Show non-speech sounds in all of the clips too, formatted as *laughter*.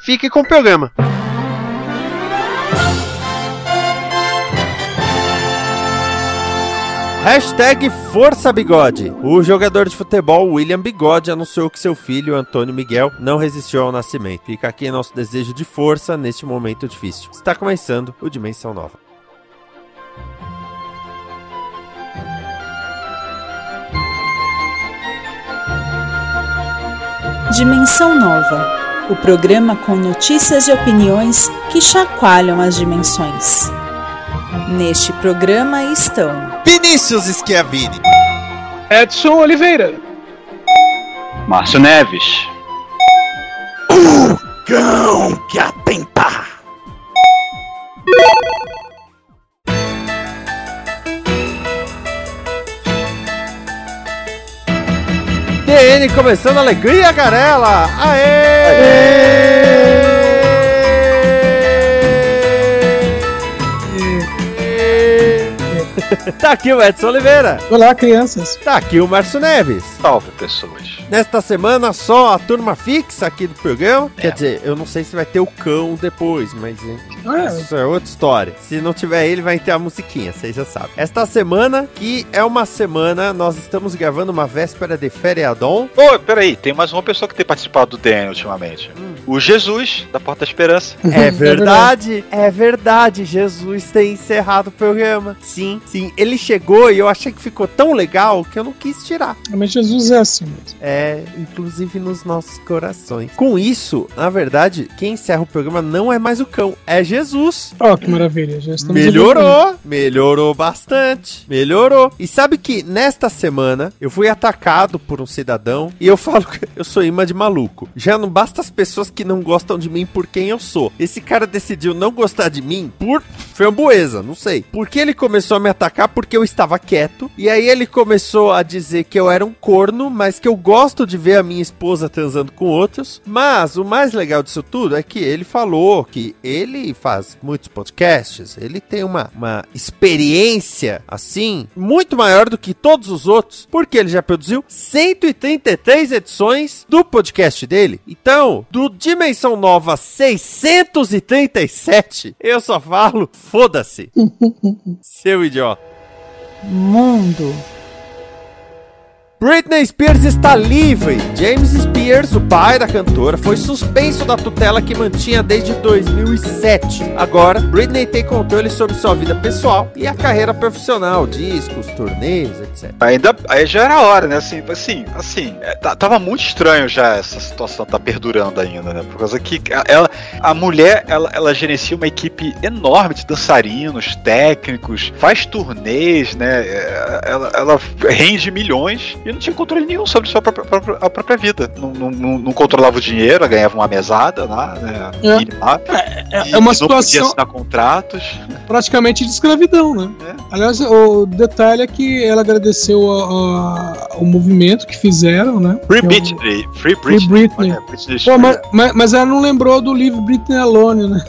fique com o programa. Hashtag Força Bigode. O jogador de futebol William Bigode anunciou que seu filho, Antônio Miguel, não resistiu ao nascimento. Fica aqui nosso desejo de força neste momento difícil. Está começando o Dimensão Nova. Dimensão Nova o programa com notícias e opiniões que chacoalham as dimensões. Neste programa estão Vinícius Schiavini, Edson Oliveira, Márcio Neves, o cão que atenta. TN começando alegria, Garela! Aê! Aê! Tá aqui o Edson Oliveira. Olá, crianças. Tá aqui o Márcio Neves. Salve, pessoas. Nesta semana, só a turma fixa aqui do programa. É. Quer dizer, eu não sei se vai ter o cão depois, mas é. isso é outra história. Se não tiver ele, vai ter a musiquinha, vocês já sabem. Esta semana, que é uma semana, nós estamos gravando uma véspera de feriadão. Ô, oh, peraí, tem mais uma pessoa que tem participado do DN ultimamente. Hum. O Jesus, da Porta da Esperança. É *laughs* verdade, é verdade. Jesus tem encerrado o programa. Sim, sim. Ele chegou e eu achei que ficou tão legal que eu não quis tirar. Mas Jesus é assim mesmo. É, inclusive nos nossos corações. Com isso, na verdade, quem encerra o programa não é mais o cão, é Jesus. Oh, que maravilha. Já estamos melhorou, melhorou bastante. Melhorou. E sabe que nesta semana eu fui atacado por um cidadão e eu falo que eu sou imã de maluco. Já não basta as pessoas que não gostam de mim por quem eu sou. Esse cara decidiu não gostar de mim por framboesa, não sei. Porque ele começou a me atacar porque eu estava quieto. E aí ele começou a dizer que eu era um corno, mas que eu gosto de ver a minha esposa transando com outros. Mas o mais legal disso tudo é que ele falou que ele faz muitos podcasts, ele tem uma, uma experiência assim muito maior do que todos os outros, porque ele já produziu 133 edições do podcast dele. Então, do Dimensão Nova 637, eu só falo, foda-se. *laughs* Seu idiota. Mundo Britney Spears está livre. James Spears, o pai da cantora, foi suspenso da tutela que mantinha desde 2007. Agora, Britney tem controle sobre sua vida pessoal e a carreira profissional, discos, turnês, etc. Ainda aí já era hora, né? Assim, assim, assim, é, tava muito estranho já essa situação tá perdurando ainda, né? Por causa que ela, a mulher, ela, ela gerencia uma equipe enorme de dançarinos, técnicos, faz turnês, né? É, ela, ela rende milhões e não tinha controle nenhum sobre sua própria, própria, a própria vida. Não, não, não, controlava o dinheiro, ela ganhava uma mesada lá, né? É, é, é, é uma situação. Não podia assinar contratos. Praticamente de escravidão, né? É. Aliás, o detalhe é que ela agradeceu a, a, o movimento que fizeram, né? Free Britney. Free Britney. Free Britney. Britney Pô, mas, mas, mas, ela não lembrou do livro Britney Alone, né?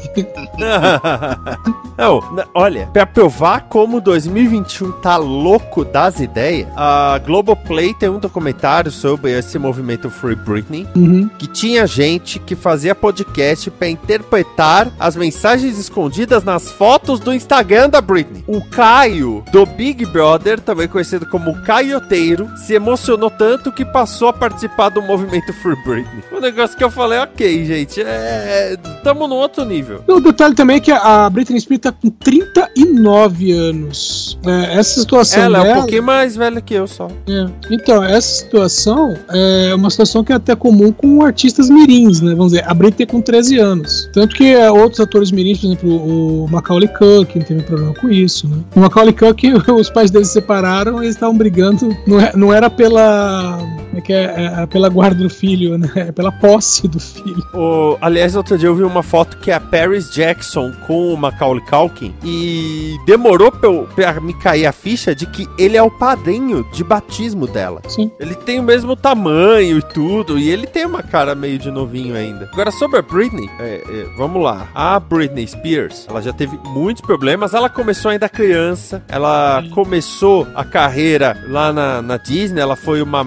*laughs* não, olha, pra provar como 2021 tá louco das ideias, a Globoplay tem um documentário sobre esse movimento Free Britney, uhum. que tinha gente que fazia podcast para interpretar as mensagens escondidas nas fotos do Instagram da Britney. O Caio, do Big Brother, também conhecido como Caioteiro, se emocionou tanto que passou a participar do movimento Free Britney. O negócio que eu falei, ok, gente, é... Tamo num outro nível. O detalhe também é que a Britney Spears tá com 39 anos. É, essa situação Ela dela... é um pouquinho mais velha que eu só. É. Então, essa situação é uma situação que é até comum com artistas mirins, né? Vamos dizer, a Britney com 13 anos. Tanto que é, outros atores mirins, por exemplo, o Macaulay Culkin teve problema com isso, né? O Macaulay Culkin, *laughs* os pais dele se separaram e eles estavam brigando. Não, é, não era pela é que é, é pela guarda do filho, né? É pela posse do filho. O, aliás, outro dia eu vi uma foto que é a Paris Jackson com o Macaulay Culkin e demorou pra, eu, pra me cair a ficha de que ele é o padrinho de batismo dela. Sim. Ele tem o mesmo tamanho e tudo, e ele tem uma cara meio de novinho ainda. Agora, sobre a Britney, é, é, vamos lá. A Britney Spears, ela já teve muitos problemas. Ela começou ainda criança, ela começou a carreira lá na, na Disney, ela foi uma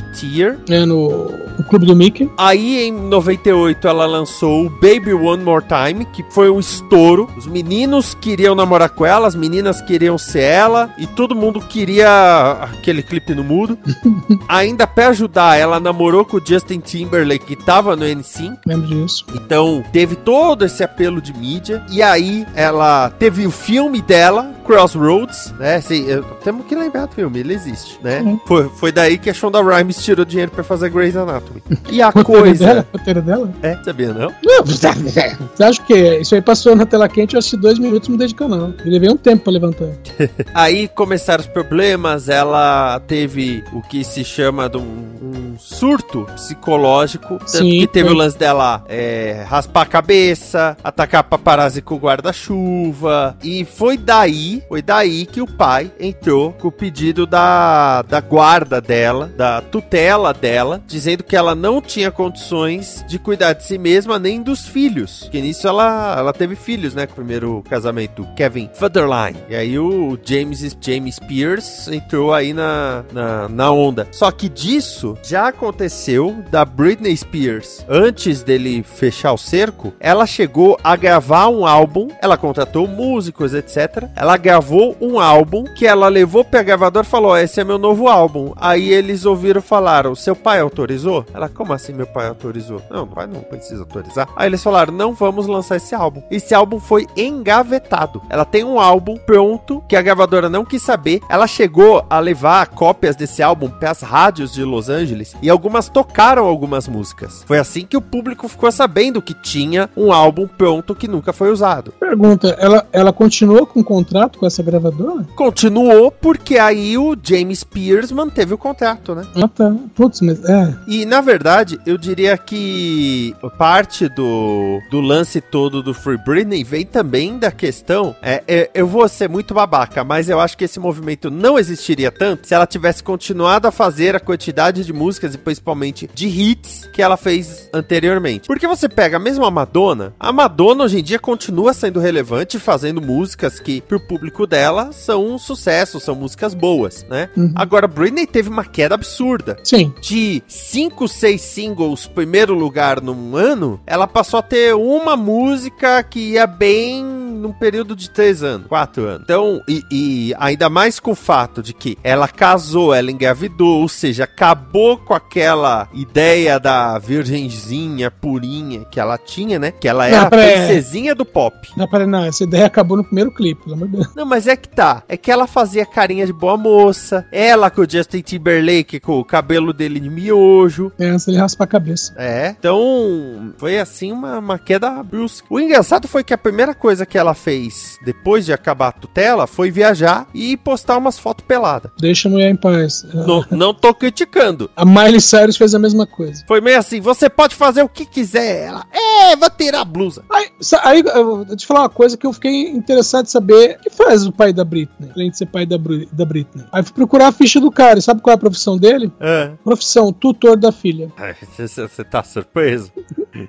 Mouseketeer. É no, no clube do Mickey. Aí em 98 ela lançou o Baby One More Time, que foi um estouro. Os meninos queriam namorar com ela, as meninas queriam ser ela, e todo mundo queria aquele clipe no mudo. *laughs* Ainda pra ajudar, ela namorou com o Justin Timberlake, que tava no N5. Lembro disso. Então teve todo esse apelo de mídia. E aí ela teve o filme dela, Crossroads, né? Assim, eu- temos que lembrar do filme, ele existe, né? Uhum. Foi, foi daí que a Shonda Rhimes tirou dinheiro pra fazer Grey's Anatomy. E a *laughs* coisa. dela? Roteiro dela? É, sabia não? Não, *laughs* Você acha que isso aí passou na tela quente, eu assisti dois minutos e mudei de canal. Eu levei um tempo pra levantar. *laughs* Aí começaram os problemas, ela teve o que se chama de um, um surto psicológico. Tanto Sim, que teve foi. o lance dela é, raspar a cabeça, atacar paparazzi com o guarda-chuva. E foi daí, foi daí que o pai entrou com o pedido da, da guarda dela, da tutela dela, dizendo que ela não tinha condições de cuidar de si mesma nem dos filhos. Porque nisso ela, ela teve filhos, né? Com o primeiro casamento, Kevin Federline. E aí o James, James Spears entrou aí na, na, na onda. Só que disso já aconteceu da Britney Spears. Antes dele fechar o cerco, ela chegou a gravar um álbum. Ela contratou músicos, etc. Ela gravou um álbum que ela levou pra gravadora e falou: "Ó, Esse é meu novo álbum. Aí eles ouviram falaram: Seu pai autorizou? Ela, como assim meu pai autorizou? Não, o pai não precisa autorizar. Aí eles falaram: Não vamos lançar esse álbum. Esse álbum foi engavetado. Ela tem um álbum pronto que a gravadora não quis saber. Ela chegou a levar cópias desse álbum pras rádios de Los Angeles e algumas tocaram algumas músicas. Foi assim que o público ficou sabendo que tinha um álbum pronto que nunca foi usado. Pergunta, ela, ela continuou com o contrato com essa gravadora? Continuou porque aí o James Spears manteve o contrato, né? Ah, tá. Putz, mas é. E na verdade, eu diria que parte do, do lance todo do Free Britney vem também da questão. É, é, eu vou ser muito babaca, mas eu acho que esse movimento não existiria tanto se ela tivesse continuado a fazer a quantidade de músicas e principalmente de hits que ela fez anteriormente. Porque você pega mesmo a Madonna, a Madonna hoje em dia continua sendo relevante, fazendo músicas que pro público dela são um sucesso, são músicas boas, né? Uhum. Agora, Britney teve uma queda absurda Sim. de 5, 6 singles primeiro lugar num ano, ela passou a ter uma música que ia bem num período de 3 anos, 4 anos. Então, e, e ainda mais com o fato de que ela casou, ela engravidou, ou seja, acabou com aquela ideia da virgenzinha purinha que ela tinha, né? Que ela era a pera aí. princesinha do pop. Não, peraí, não. Essa ideia acabou no primeiro clipe, pelo amor de Deus. Não, mas é que tá. É que ela fazia carinha de boa moça. Ela com o Justin Timberlake, com o cabelo dele de miojo. É, antes ele raspa a cabeça. É, então foi assim uma, uma queda brusca. O engraçado foi que a primeira coisa que ela fez depois de acabar a tutela foi viajar e postar umas fotos peladas. Deixa a mulher em paz. É. Não, não tô criticando. A Miley Cyrus fez a mesma coisa. Foi meio assim: você pode fazer o que quiser. Ela, é, vou tirar a blusa. Aí, aí eu vou te falar uma coisa que eu fiquei interessado em saber. Que faz o pai da Britney? Além de ser pai da, Bru- da Britney. Aí fui procurar a ficha do cara. E sabe qual é a profissão dele? É. Profissão, tutor da filha. *laughs* Você tá surpreso?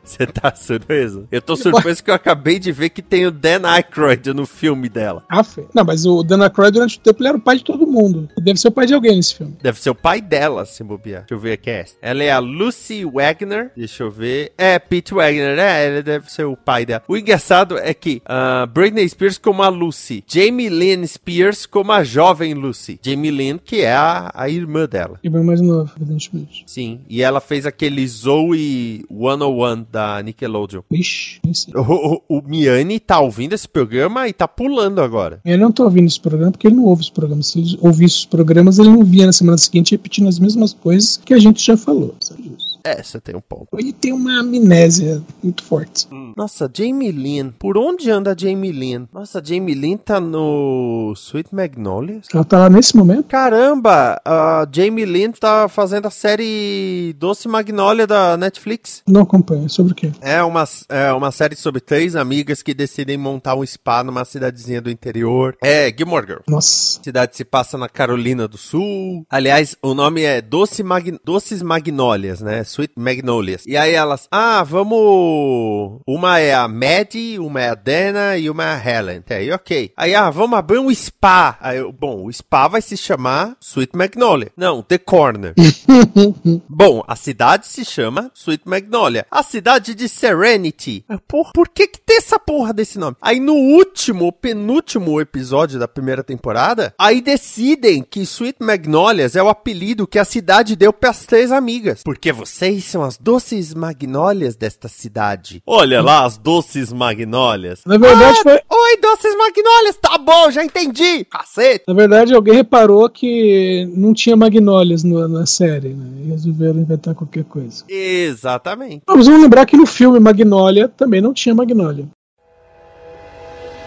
Você tá surpreso? Eu tô surpreso que eu acabei de ver que tem o Dan Aykroyd no filme dela. Ah. Não, mas o Dan Aykroyd durante o tempo ele era o pai de todo mundo. Deve ser o pai de alguém nesse filme. Deve ser o pai dela, se bobear. Deixa eu ver aqui. é essa. Ela é a Lucy Wagner. Deixa eu ver. É, Pete Wagner, né? Ele deve ser o pai dela. O engraçado é que ah, Britney Spears como a Lucy. Jamie Lynn Spears como a jovem Lucy. Jamie Lynn, que é a, a irmã dela. E bem mais novo, evidentemente. Sim. E ela fez aquele Zoe 101 da Nickelodeon. Ixi. O, o, o Miani tá ouvindo esse programa e tá pulando agora. Eu não tô ouvindo esse programa porque ele não ouve os programas. Se ele ouvisse os programas, ele não via na semana seguinte repetindo as mesmas coisas que a gente já falou. Sabe disso? É, você tem um ponto. Ele tem uma amnésia muito forte. Nossa, Jamie Lynn. Por onde anda a Jamie Lynn? Nossa, Jamie Lynn tá no Sweet Magnolias? Ela tá lá nesse momento. Caramba, a Jamie Lynn tá fazendo a série Doce Magnolia da Netflix. Não acompanha. Sobre o quê? É uma, é uma série sobre três amigas que decidem montar um spa numa cidadezinha do interior. É, Gilmore Girl. Nossa. A cidade se passa na Carolina do Sul. Aliás, o nome é Doce Mag... Doces Magnólias, né? Sweet Magnolias. E aí elas, ah, vamos. Uma é a Maddie, uma é a Dana e uma é a Helen. Até aí, ok. Aí, ah, vamos abrir um spa. Aí, eu, bom, o spa vai se chamar Sweet Magnolia. Não, The Corner. *laughs* Bom, a cidade se chama Sweet Magnolia. A cidade de Serenity. Por, por que que tem essa porra desse nome? Aí no último, penúltimo episódio da primeira temporada, aí decidem que Sweet Magnolias é o apelido que a cidade deu pras três amigas. Porque vocês são as doces magnólias desta cidade. Olha lá as doces magnólias. Na verdade, Ah, foi. Oi, doces magnólias. Tá bom, já entendi. Cacete. Na verdade, alguém reparou que não tinha magnólias no- na série, né? E resolveram inventar qualquer coisa. Exatamente. Mas vamos lembrar que no filme Magnólia também não tinha Magnólia.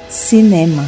Cinema.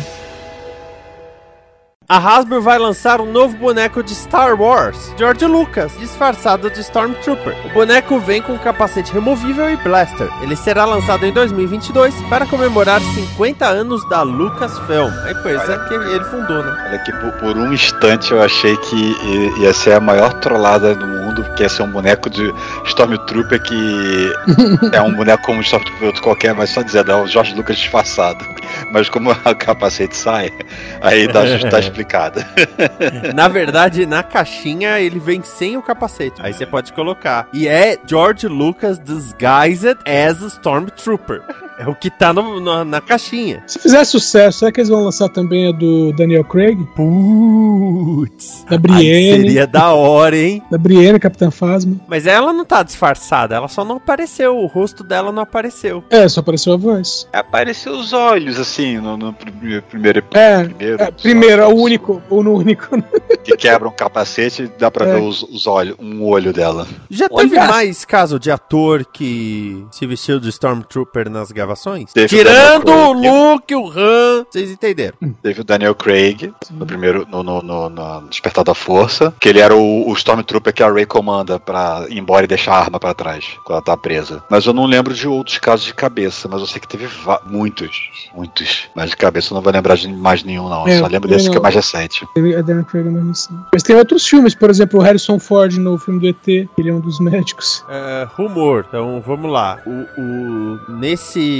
A Hasbro vai lançar um novo boneco de Star Wars, George Lucas, disfarçado de Stormtrooper. O boneco vem com capacete removível e blaster. Ele será lançado em 2022 para comemorar 50 anos da Lucasfilm. A empresa que ele fundou, né? Olha que por, por um instante eu achei que ia ser a maior trollada do mundo, que ia ser um boneco de Stormtrooper que *laughs* é um boneco como um Stormtrooper outro qualquer, mas só dizendo, é o Jorge Lucas disfarçado. Mas como *laughs* o capacete sai, aí dá, *laughs* tá explicado. *laughs* Na verdade, na caixinha ele vem sem o capacete. Aí você pode colocar. E é George Lucas disguised as a Stormtrooper. É o que tá no- na- na caixinha. Se fizer sucesso, será que eles vão lançar também a do Daniel Craig? Putz. Da Aí Brienne? seria da hora, hein? Da Brienne, Capitã Phasma? Mas ela não tá disfarçada, ela só não apareceu. O rosto dela não apareceu. É, só apareceu a voz. Apareceu os olhos, assim, no, no prime- primeiro É, primeiro, é, primeiro, é o só- único, ou no único. *laughs* Que quebra um capacete dá pra É. ver os, os olhos, um olho dela. Já Olha! teve mais caso de ator que se vestiu de Stormtrooper nas gravações? Teve o Tirando Daniel o Craig. Luke, o Han, vocês entenderam. Teve o Daniel Craig, no primeiro, no, no, no- no Despertar da Força, que ele era o, o Stormtrooper que a Rey comanda pra ir embora e deixar a arma pra trás, quando ela tá presa. Mas eu não lembro de outros casos de cabeça, mas eu sei que teve muitos, muitos. Mas de cabeça eu não vou lembrar de mais nenhum, não. É, Só lembro desse que é não. mais recente. A Daniel Craig é mais recente. Mas tem outros filmes, por exemplo, o Harrison Ford no filme do ET, ele é um dos médicos. É, rumor, então vamos lá. O, o- nesse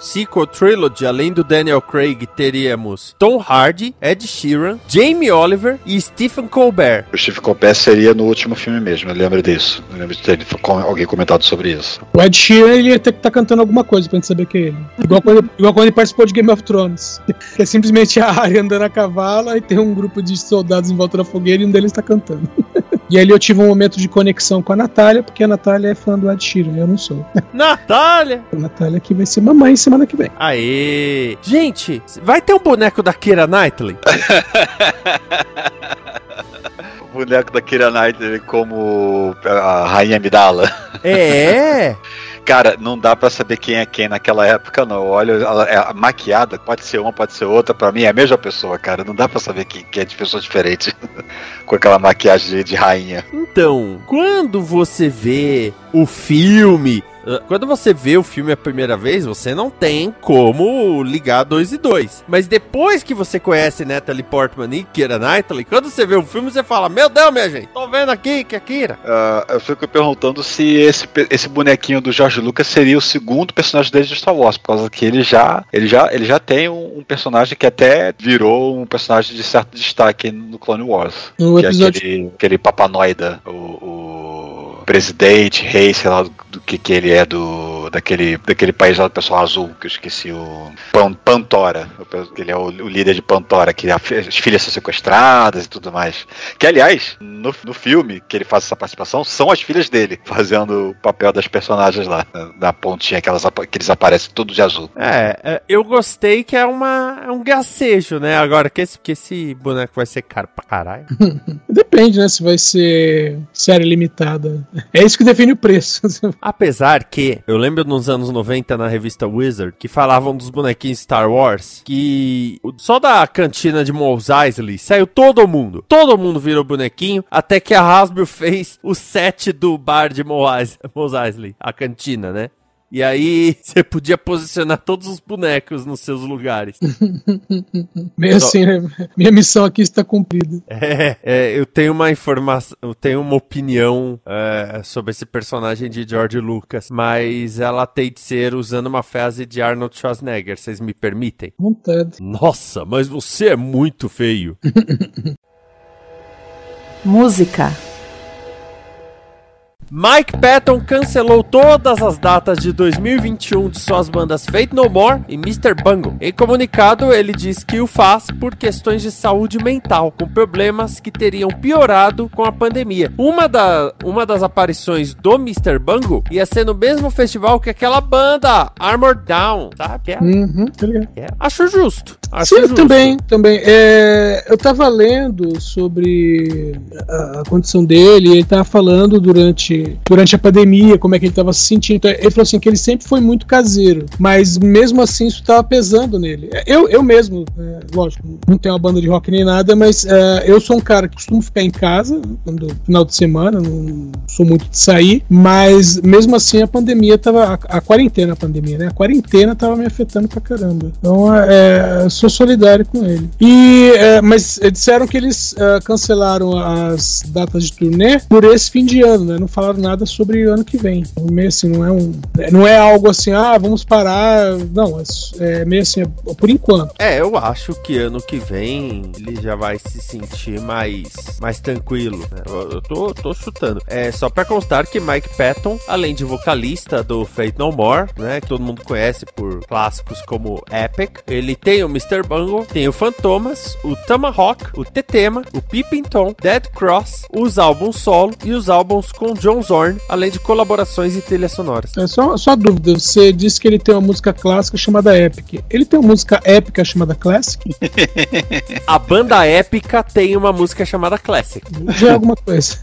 sequel trilogy, além do Daniel Craig, teríamos Tom Hardy, Ed Sheeran, Jamie Oliver e Stephen Colbert. O Steve Colbert seria no último filme mesmo, eu lembro disso. Eu lembro de ter alguém comentado sobre isso. O Ed Sheeran, ele ia ter que estar cantando alguma coisa pra gente saber que é ele. Igual quando, igual quando ele participou de Game of Thrones. *laughs* Que é simplesmente a área andando a cavalo e tem um grupo de soldados em volta da fogueira e um deles tá cantando. *laughs* E ali eu tive um momento de conexão com a Natália, porque a Natália é fã do Ed Sheeran, eu não sou. *laughs* Natália! A Natália que vai ser mamãe semana que vem. Aê! Gente, vai ter um boneco da Keira Knightley? *laughs* O boneco da Kira Knightley como a Rainha Amidala. É! *laughs* Cara, não dá pra saber quem é quem naquela época, não. Olha, ela é maquiada, pode ser uma, pode ser outra. Pra mim é a mesma pessoa, cara. Não dá pra saber quem, quem é de pessoa diferente *laughs* com aquela maquiagem de, de rainha. Então, quando você vê o filme, quando você vê o filme a primeira vez, você não tem como ligar dois e dois. Mas depois que você conhece Natalie Portman e Keira Knightley, quando você vê o filme, você fala: Meu Deus, minha gente, tô vendo aqui que é Kira. Ah, eu fico perguntando se esse, esse bonequinho do George Lucas seria o segundo personagem dele de Star Wars, por causa que ele já, ele já, ele já tem um, um personagem que até virou um personagem de certo destaque no Clone Wars. No que episódio- é aquele, aquele papanoida, o, o presidente, rei, sei lá do que, que ele é do, daquele, daquele país lá do pessoal azul, que eu esqueci o. Pan, Pantora. Ele é o, o líder de Pantora, que a, as filhas são sequestradas e tudo mais. Que, aliás, no, no filme que ele faz essa participação, são as filhas dele *laughs* fazendo o papel das personagens lá, da pontinha que, elas, que eles aparecem tudo de azul. É, é, eu gostei que é, uma, é um gacejo, né? Agora, que esse, que esse boneco vai ser caro pra caralho. *laughs* Depende, né? Se vai ser série limitada. É isso que define o preço. Apesar que, eu lembro nos anos 90 na revista Wizard, que falavam dos bonequinhos Star Wars, que só da cantina de Mos Eisley saiu todo mundo. Todo mundo virou bonequinho, até que a Hasbro fez o set do bar de Mos Eisley, a cantina, né? E aí *laughs* você podia posicionar todos os bonecos nos seus lugares. *laughs* Meio Só... assim, né? Minha missão aqui está cumprida. *laughs* É, é eu tenho uma informação, eu tenho uma opinião é, sobre esse personagem de George Lucas, mas ela tem de ser usando uma frase de Arnold Schwarzenegger. Vocês me permitem? Vontade. Nossa, mas você é muito feio. Música Mike Patton cancelou todas as datas de 2021 de suas bandas Fate No More e Mr. Bungle. Em comunicado, ele diz que o faz por questões de saúde mental, com problemas que teriam piorado com a pandemia. Uma, da, uma das aparições do Mr. Bungle ia ser no mesmo festival que aquela banda, Armor Down, sabe? É, uhum, é. Acho justo. Acho Sim, justo. também, também. É, eu tava lendo sobre a, a condição dele, ele tava falando durante durante a pandemia, como é que ele estava se sentindo. Então, ele falou assim que ele sempre foi muito caseiro, mas mesmo assim isso estava pesando nele. Eu, eu mesmo, é, lógico, não tenho uma banda de rock nem nada, mas é, eu sou um cara que costumo ficar em casa no final de semana, não sou muito de sair, mas mesmo assim a pandemia estava a, a, quarentena, a pandemia, né? A quarentena estava me afetando pra caramba. Então, é, sou solidário com ele. E, é, mas disseram que eles é, cancelaram as datas de turnê por esse fim de ano, né? Não falaram falaram nada sobre ano que vem. Meio assim, não é um. Não é algo assim, ah, vamos parar. Não, é, é meio assim, é por enquanto. É, eu acho que ano que vem ele já vai se sentir mais, mais tranquilo. Né? Eu, eu tô, tô chutando. É só pra constar que Mike Patton, além de vocalista do Fate No More, né? Que todo mundo conhece por clássicos como Epic, ele tem o Mr. Bungle, tem o Fantomas, o Tomahawk, o Tetema, o Pippin Tom, Dead Cross, os álbuns solo e os álbuns com John Zorn, além de colaborações e trilhas sonoras. É só, só dúvida, você disse que ele tem uma música clássica chamada Epic. Ele tem uma música épica chamada Classic? *laughs* A banda épica tem uma música chamada Classic. Já é alguma coisa.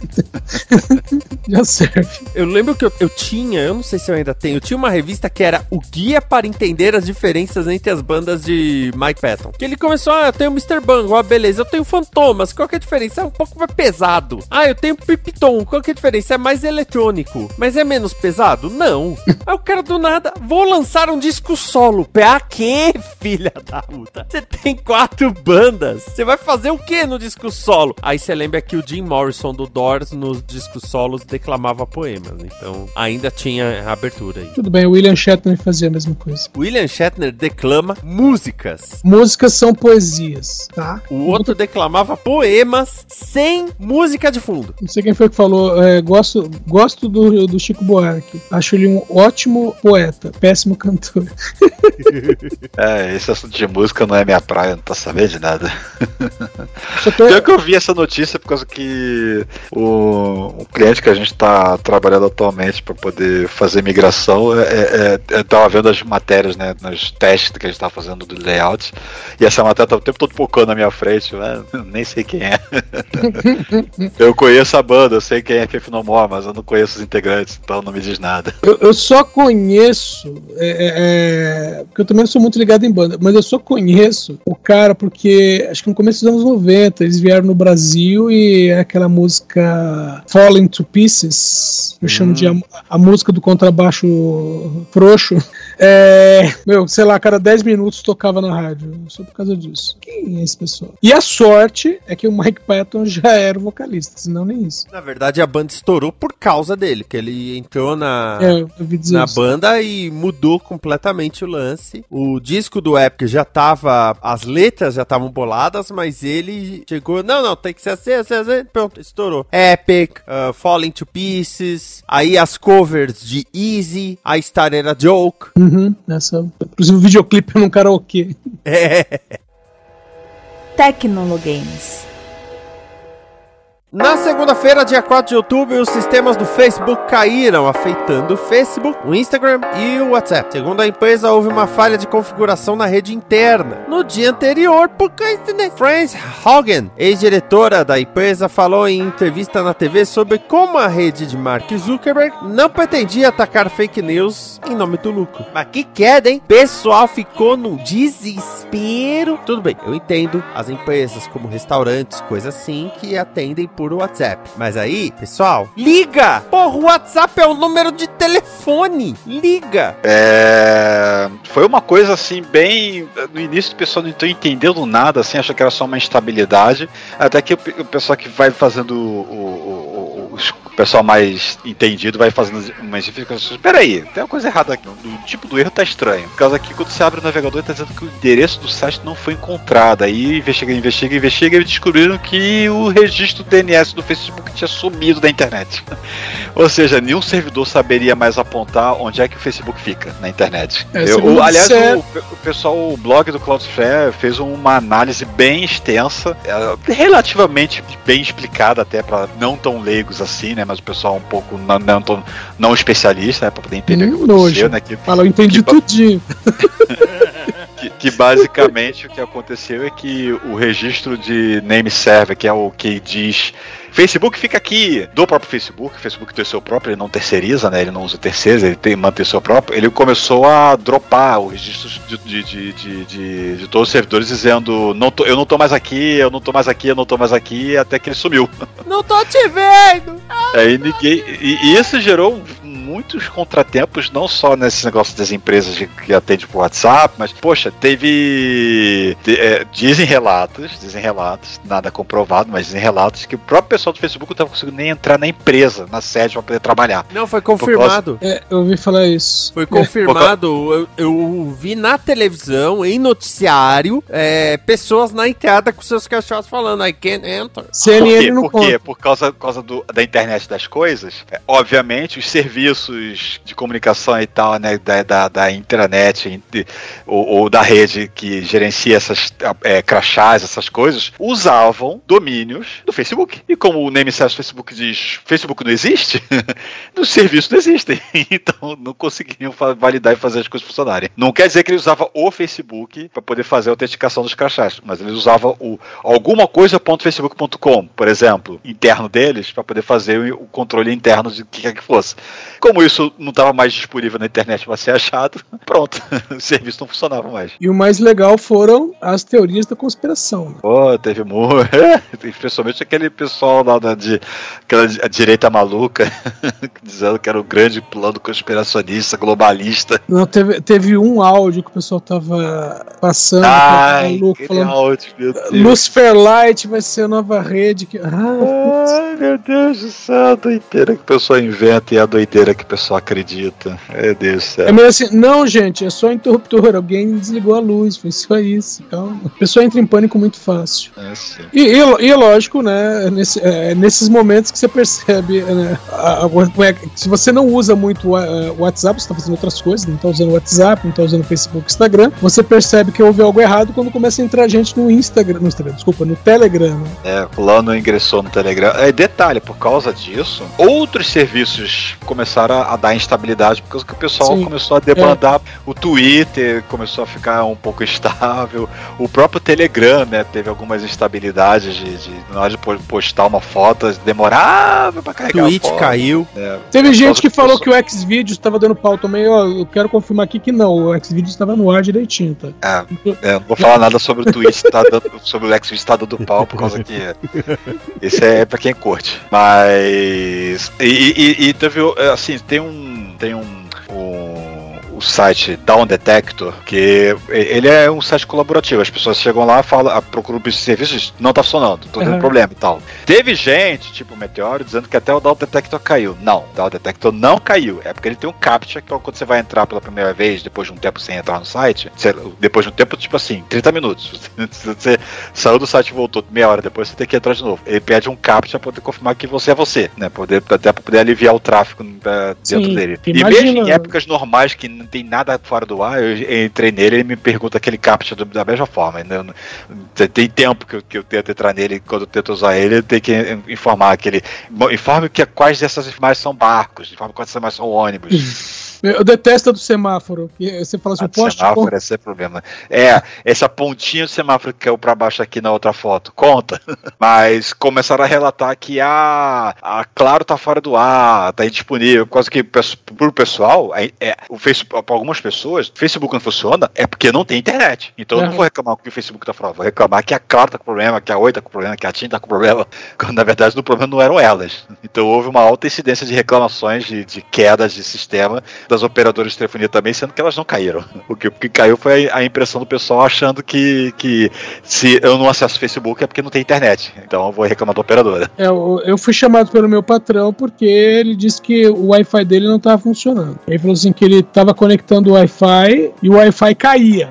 *laughs* Já serve. Eu lembro que eu, eu, tinha, eu não sei se eu ainda tenho, eu tinha uma revista que era o Guia para Entender as Diferenças entre as Bandas de Mike Patton. Que ele começou, ah, eu tenho o Mr. Bungle, ah, beleza, eu tenho Fantomas, qual que é a diferença? É um pouco mais pesado. Ah, eu tenho Pipiton, qual que é a diferença? É mais eletrônico. Mas é menos pesado? Não. Aí o cara do nada, vou lançar um disco solo. Pra quê, filha da puta? Você tem quatro bandas. Você vai fazer o que no disco solo? Aí você lembra que o Jim Morrison do Doors nos discos solos declamava poemas. Então ainda tinha a abertura aí. Tudo bem, o William Shatner fazia a mesma coisa. William Shatner declama músicas. Músicas são poesias, tá? O outro declamava poemas sem música de fundo. Não sei quem foi que falou, é, gosto, gosto do, do Chico Buarque. Acho ele um ótimo poeta, péssimo cantor. *laughs* é, esse assunto de música não é minha praia, não tô sabendo de nada. *laughs* Tô... Pior que eu vi essa notícia por causa que o, o cliente que a gente tá trabalhando atualmente para poder fazer migração, é, é, é, tava vendo as matérias, né, nos testes que a gente tava fazendo do layout, e essa matéria tava o tempo todo pocando na minha frente, né? nem sei quem é. *laughs* eu conheço a banda, eu sei quem é Fifi No More, mas eu não conheço os integrantes, então não me diz nada. Eu, eu só conheço, é, é, é, porque eu também não sou muito ligado em banda, mas eu só conheço o cara porque acho que no começo dos anos 90 eles vieram no Brasil e é aquela música Falling to Pieces, eu hum. chamo de a, a, música do contrabaixo frouxo. É, meu, sei lá, a cada 10 minutos tocava na rádio. Só por causa disso. Quem é esse pessoal? E a sorte é que o Mike Patton *laughs* já era o vocalista, senão nem isso. Na verdade, a banda estourou por causa dele, que ele entrou na, É, na isso. banda e mudou completamente o lance. O disco do Epic já tava. As letras já estavam boladas, mas ele chegou. Não, não, tem que ser assim, assim, assim. Pronto, estourou. Epic, uh, Falling to Pieces. Aí as covers de Easy, a Star era Joke. Uhum, essa, inclusive o videoclipe é num karaokê. É. Tecnologames. Na segunda-feira, dia 4 de outubro, os sistemas do Facebook caíram, afetando o Facebook, o Instagram e o WhatsApp. Segundo a empresa, houve uma falha de configuração na rede interna. No dia anterior, por coincidência, Frances Hogan, ex-diretora da empresa, falou em entrevista na TV sobre como a rede de Mark Zuckerberg não pretendia atacar fake news em nome do lucro. Mas que queda, hein? Pessoal ficou num desespero. Tudo bem, eu entendo as empresas como restaurantes, coisas assim, que atendem por WhatsApp. Mas aí, pessoal, liga! Porra, o WhatsApp é o número de telefone. Liga! É, foi uma coisa assim, bem. No início o pessoal não entendendo nada, assim, achou que era só uma instabilidade. Até que o, pe- o pessoal que vai fazendo o. o- o- o pessoal mais entendido vai fazendo umas verificações. Peraí, tem uma coisa errada aqui. O tipo do erro tá estranho. Por causa que quando você abre o navegador, tá dizendo que o endereço do site não foi encontrado. Aí investiga, investiga, investiga e descobriram que o registro DNS do Facebook tinha sumido da internet. *laughs* Ou seja, nenhum servidor saberia mais apontar onde é que o Facebook fica na internet. É, Eu- o- aliás, o, o pessoal, o blog do Cloudflare fez uma análise bem extensa, é, relativamente bem explicada até para não tão leigos assim, né? Mas o pessoal um pouco não, não, tão- não especialista, né? Para poder entender Hum, o que aconteceu, nojo. né? Que, Fala, eu entendi Que tudinho. *laughs* que, que basicamente o que aconteceu é que o registro de name server, que é o que diz Facebook fica aqui do próprio Facebook, o Facebook tem o seu próprio, ele não terceiriza, né? Ele não usa terceiros, ele tem mantém o seu próprio. Ele começou a dropar o registro de, de, de, de, de- de todos os servidores dizendo não tô, eu não tô mais aqui, eu não tô mais aqui, eu não tô mais aqui, até que ele sumiu. Não tô te vendo! Aí ninguém. E, e isso gerou muitos contratempos, não só nesse negócio das empresas de- que atendem por WhatsApp, mas, poxa, teve. te- é, dizem relatos, dizem relatos, nada comprovado, mas dizem relatos que o próprio pessoal do Facebook não estava conseguindo nem entrar na empresa, na sede, para poder trabalhar. Não, foi confirmado. É, eu ouvi falar isso. Foi confirmado. Eu, eu vi na televisão, em noticiário, é, pessoas na entrada com seus cachorros falando I can't enter. Por CNN quê? não Por quê? Por causa, por causa do- da internet das coisas. É, obviamente, os serviços de comunicação e tal, né, da, da, da de- ou, ou da rede que gerencia essas é, crachás, essas coisas, usavam domínios do Facebook. E como o name do Facebook diz Facebook não existe, *laughs* os serviços não existem. *laughs* Então não conseguiriam validar e fazer as coisas funcionarem. Não quer dizer que ele usava o Facebook para poder fazer a autenticação dos crachás, mas eles usavam o alguma coisa.facebook.com, por exemplo, interno deles, para poder fazer o controle interno de que quer que fosse. Como isso não estava mais disponível na internet para ser achado, *laughs* pronto, *laughs* o serviço não funcionava mais. E o mais legal foram as teorias da conspiração. né? Pô, teve muito. *laughs* Especialmente aquele pessoal lá da de, aquela direita maluca, dizendo que era o grande plano conspiracionista, globalista. Não, teve, teve um áudio que o pessoal tava passando, Ai, maluco, aquele falando. áudio, meu Deus. Lucifer Light vai ser a nova rede. Que... Ah, Ai, meu Deus do céu, a doideira que o pessoal inventa e a doideira que o pessoal acredita. Meu Deus do céu. é meio assim, não, gente, é só interruptor. Alguém desligou a luz, foi só isso. Calma. A pessoa entra em pânico muito fácil. É. E, e, e é lógico, né? nesse- é, nesses momentos que você percebe, né, a- a- é se você não usa muito o o WhatsApp, você está fazendo outras coisas, não está usando o WhatsApp, não está usando o Facebook, Instagram, você percebe que houve algo errado quando começa a entrar gente no Instagram, no Instagram, desculpa, no Telegram. né? É, fulano ingressou no Telegram. É, detalhe, por causa disso, outros serviços começaram a, a dar instabilidade, por causa que o pessoal Sim. começou a demandar. O Twitter começou a ficar um pouco instável. O próprio Telegram, né, teve algumas instabilidades de, de na hora de po- postar uma foto, demorava pra carregar Tweet a foto. caiu. né. Teve gente que falou que o Xvideos estava dando pau também, ó, eu quero confirmar aqui que não, o Xvideos estava no ar direitinho, tá? É, não vou falar nada sobre o Twitch, *laughs* tá dando, sobre o Lex tá dando pau, por causa que esse é pra quem curte. Mas. E, e- e teve, assim, tem um. Tem um. um- o site Down Detector, que ele é um site colaborativo. As pessoas chegam lá, falam, procuram os serviços, não tá funcionando, tô tendo Uhum. problema e tal. Teve gente, tipo o Meteoro, dizendo que até o Down Detector caiu. Não, o Down Detector não caiu. É porque ele tem um captcha que quando você vai entrar pela primeira vez, depois de um tempo sem entrar no site, você- depois de um tempo, tipo assim, 30 minutos. *laughs* Você saiu do site e voltou meia hora depois, você tem que entrar de novo. Ele pede um captcha pra poder confirmar que você é você, né? Poder, até pra poder aliviar o tráfego eh, dentro Sim, dele. imagina- E mesmo em épocas normais que tem nada fora do ar, eu entrei nele ele me pergunta aquele captcha do- da mesma forma. Né? Tem tempo que eu, que eu tento entrar nele, quando eu tento usar ele, eu tenho que informar aquele. Informe que quais dessas imagens são barcos, informe quais dessas imagens são ônibus. *laughs* Eu detesto a do semáforo. que Você fala assim, A o poste. semáforo é sempre problema. É, essa pontinha do semáforo que caiu pra baixo aqui na outra foto, conta. *laughs* Mas começaram a relatar que a, a Claro tá fora do ar, tá indisponível, quase que pro pessoal, é, é, o Facebook, pra algumas pessoas, o Facebook não funciona, é porque não tem internet. Então eu não vou reclamar que o Facebook tá fora, vou reclamar que a Claro tá com problema, que a Oi tá com problema, que a TIM tá com problema, *laughs* quando na verdade o problema não eram elas. Então houve uma alta incidência de reclamações, de, de quedas de sistema das operadoras de telefonia também, sendo que elas não caíram. O que, o que caiu foi a impressão do pessoal achando que, que se eu não acesso Facebook é porque não tem internet. Então eu vou reclamar da operadora. É, eu, eu fui chamado pelo meu patrão porque ele disse que o Wi-Fi dele não estava funcionando. Ele falou assim que ele estava conectando o Wi-Fi e o Wi-Fi caía.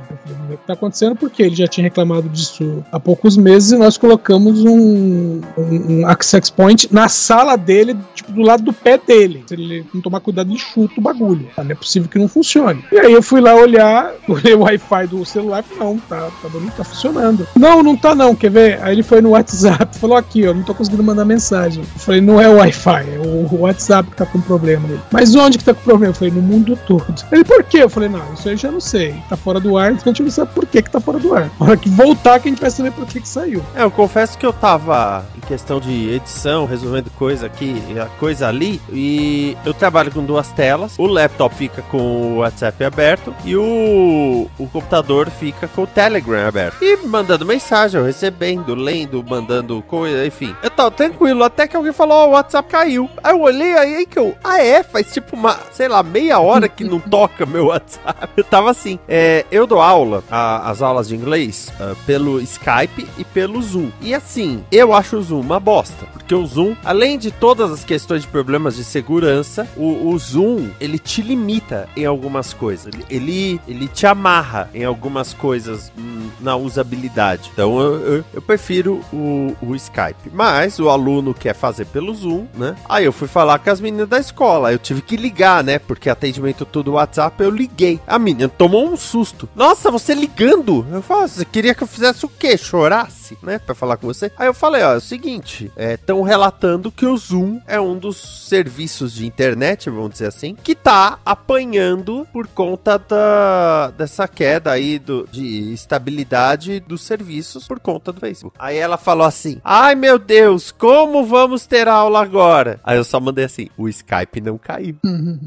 Eu falei, "Mas O que está acontecendo? Porque ele já tinha reclamado disso há poucos meses e nós colocamos um, um, um access point na sala dele, tipo, do lado do pé dele. Se ele não tomar cuidado, ele chuta o bagulho. Não é possível que não funcione. E aí eu fui lá olhar, *laughs* olhei o Wi-Fi do celular e não, tá, tá bonito, tá funcionando. Não, não tá não, quer ver? Aí ele foi no WhatsApp, falou aqui, ó, não tô conseguindo mandar mensagem. Eu falei, não é o Wi-Fi, é o WhatsApp que tá com problema. Mas onde que tá com problema? Eu falei, no mundo todo. Ele, por quê? Eu falei, não, isso aí eu já não sei. Tá fora do ar, então a gente não sabe por que que tá fora do ar. Na hora que voltar que a gente vai saber por que que saiu. É, eu confesso que eu tava em questão de edição, resolvendo coisa aqui, coisa ali, e eu trabalho com duas telas. O laptop fica com o WhatsApp aberto e o, o computador fica com o Telegram aberto. E mandando mensagem, recebendo, lendo, mandando coisa, enfim. Eu tava tranquilo, até que alguém falou, ó, o WhatsApp caiu. Aí eu olhei aí que eu, ah é? Faz tipo uma, sei lá, meia hora que não toca meu *laughs* WhatsApp. Eu tava assim, é, eu dou aula, a- as aulas de inglês, ah, pelo Skype e pelo Zoom. E assim, eu acho o Zoom uma bosta. Porque o Zoom, além de todas as questões de problemas de segurança, o, o Zoom, ele te limita em algumas coisas. Ele, ele, ele te amarra em algumas coisas hum, na usabilidade. Então eu, eu, eu prefiro o, o Skype. Mas o aluno quer fazer pelo Zoom, né? Aí eu fui falar com as meninas da escola. Eu tive que ligar, né? Porque atendimento tudo WhatsApp, eu liguei. A menina tomou um susto. Nossa, você ligando? Eu "Ah, você queria que eu fizesse o quê? Chorasse, né? Pra falar com você. Aí eu falei, ó, é o seguinte, estão relatando que o Zoom é um dos serviços de internet, vamos dizer assim, que tá apanhando por conta da, dessa queda aí do, de estabilidade dos serviços por conta do Facebook. Aí ela falou assim, ai meu Deus, como vamos ter aula agora? Aí eu só mandei assim, o Skype não caiu.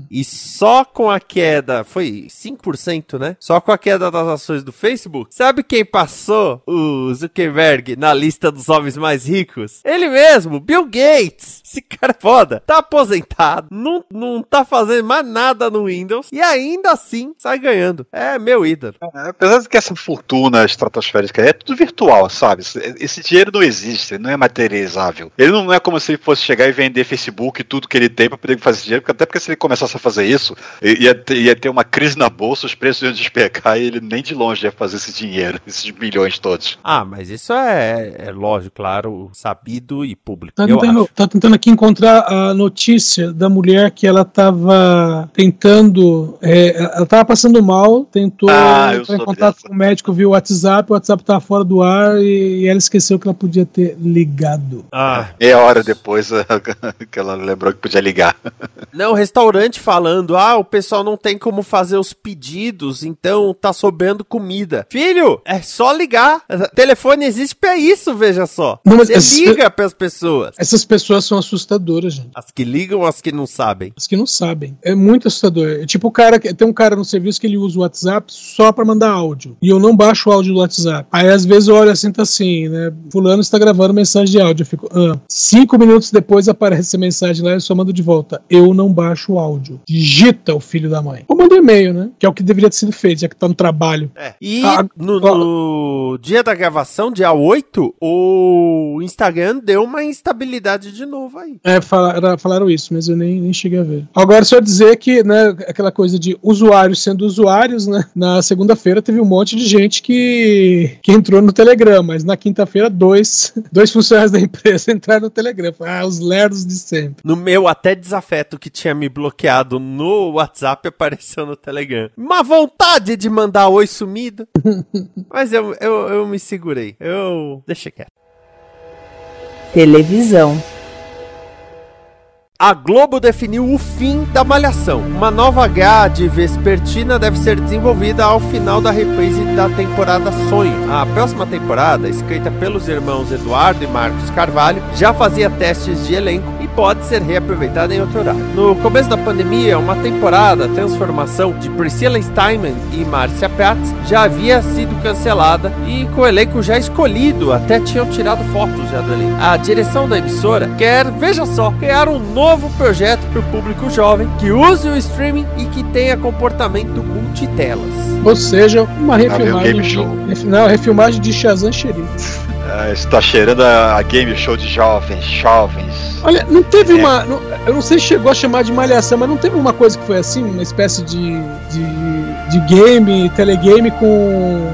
E só com a queda, foi 5%, né? Só com a queda das ações do Facebook. Sabe quem passou o Zuckerberg na lista dos homens mais ricos? Ele mesmo, Bill Gates. Esse cara é foda. Tá aposentado, não, não tá fazendo mais nada no Windows e ainda assim sai ganhando. É meu ídolo. É, Apesar de que essa fortuna estratosférica é tudo virtual, sabe? Esse- dinheiro não existe, não é materializável. Ele não é como se ele fosse chegar e vender Facebook e tudo que ele tem pra poder fazer dinheiro, porque até porque se ele começasse a fazer isso, ia ter, ia ter uma crise na bolsa, os preços iam despecar e ele nem de longe ia fazer esse dinheiro, *laughs* esses bilhões todos. Ah, mas isso é, é lógico, claro, sabido e público. Tá tentando, tá tentando aqui encontrar a notícia da mulher que ela tava tentando. é, ela tava passando mal, tentou Ah, entrar em contato dessa. com o médico via WhatsApp, o WhatsApp tava fora do ar e, e ela esqueceu que ela podia ter ligado. Ah, Meia hora depois *laughs* que ela lembrou que podia ligar. Não, restaurante falando, ah, o pessoal não tem como fazer os pedidos, então tá sobrando comida. Filho, é só ligar. Telefone existe é isso, veja só. Não, Você esse- liga pras pessoas. Essas pessoas são assustadoras, gente. As que ligam, as que não sabem. As que não sabem. É muito assustador. É tipo o cara que tem um cara no serviço que ele usa o WhatsApp só pra mandar áudio. E eu não baixo o áudio do WhatsApp. Aí às vezes eu olho assim, tá assim, né? Fulano está gravando mensagem de áudio. Eu fico, ah. Cinco minutos depois aparece a mensagem lá e eu só mando de volta. Eu não baixo o áudio. Digita o filho da mãe. Ou manda e-mail, né? Que é o que deveria ter sido feito, já que tá no trabalho. É. E Ah, no, no dia da gravação, dia 8, o Instagram deu uma instabilidade de novo aí. É, falaram, falaram isso, mas eu nem, nem cheguei a ver. Agora, só dizer que, né, aquela coisa de usuários sendo usuários, né? Na segunda-feira teve um monte de gente que, que entrou no Telegram, mas na quinta-feira, dois, *laughs* dois funcionários da empresa *laughs* entraram no Telegram. Ah, os lerdos de sempre. No meu até desafeto que tinha me bloqueado no WhatsApp *laughs* apareceu no Telegram. Uma vontade de mandar oi sumido. *laughs* Mas eu, eu, eu me segurei. Eu. Deixa quieto. Televisão. A Globo definiu o fim da Malhação. Uma nova grade vespertina deve ser desenvolvida ao final da reprise da temporada Sonho. A próxima temporada, escrita pelos irmãos Eduardo e Marcos Carvalho, já fazia testes de elenco pode ser reaproveitada em outro horário. No começo da pandemia, uma temporada, transformação de Priscilla Steinman e Márcia Prats, já havia sido cancelada e com o elenco já escolhido, até tinham tirado fotos já do elenco. A direção da emissora quer, veja só, criar um novo projeto para o público jovem que use o streaming e que tenha comportamento multitelas. Ou seja, uma o refilmagem game de, não, refilmagem de Shazam Xerife. É, isso tá cheirando a, a game show de jovens, jovens. Olha, não teve É. uma. não- eu não sei se chegou a chamar de malhação, mas não teve uma coisa que foi assim, uma espécie de, de, de game, telegame com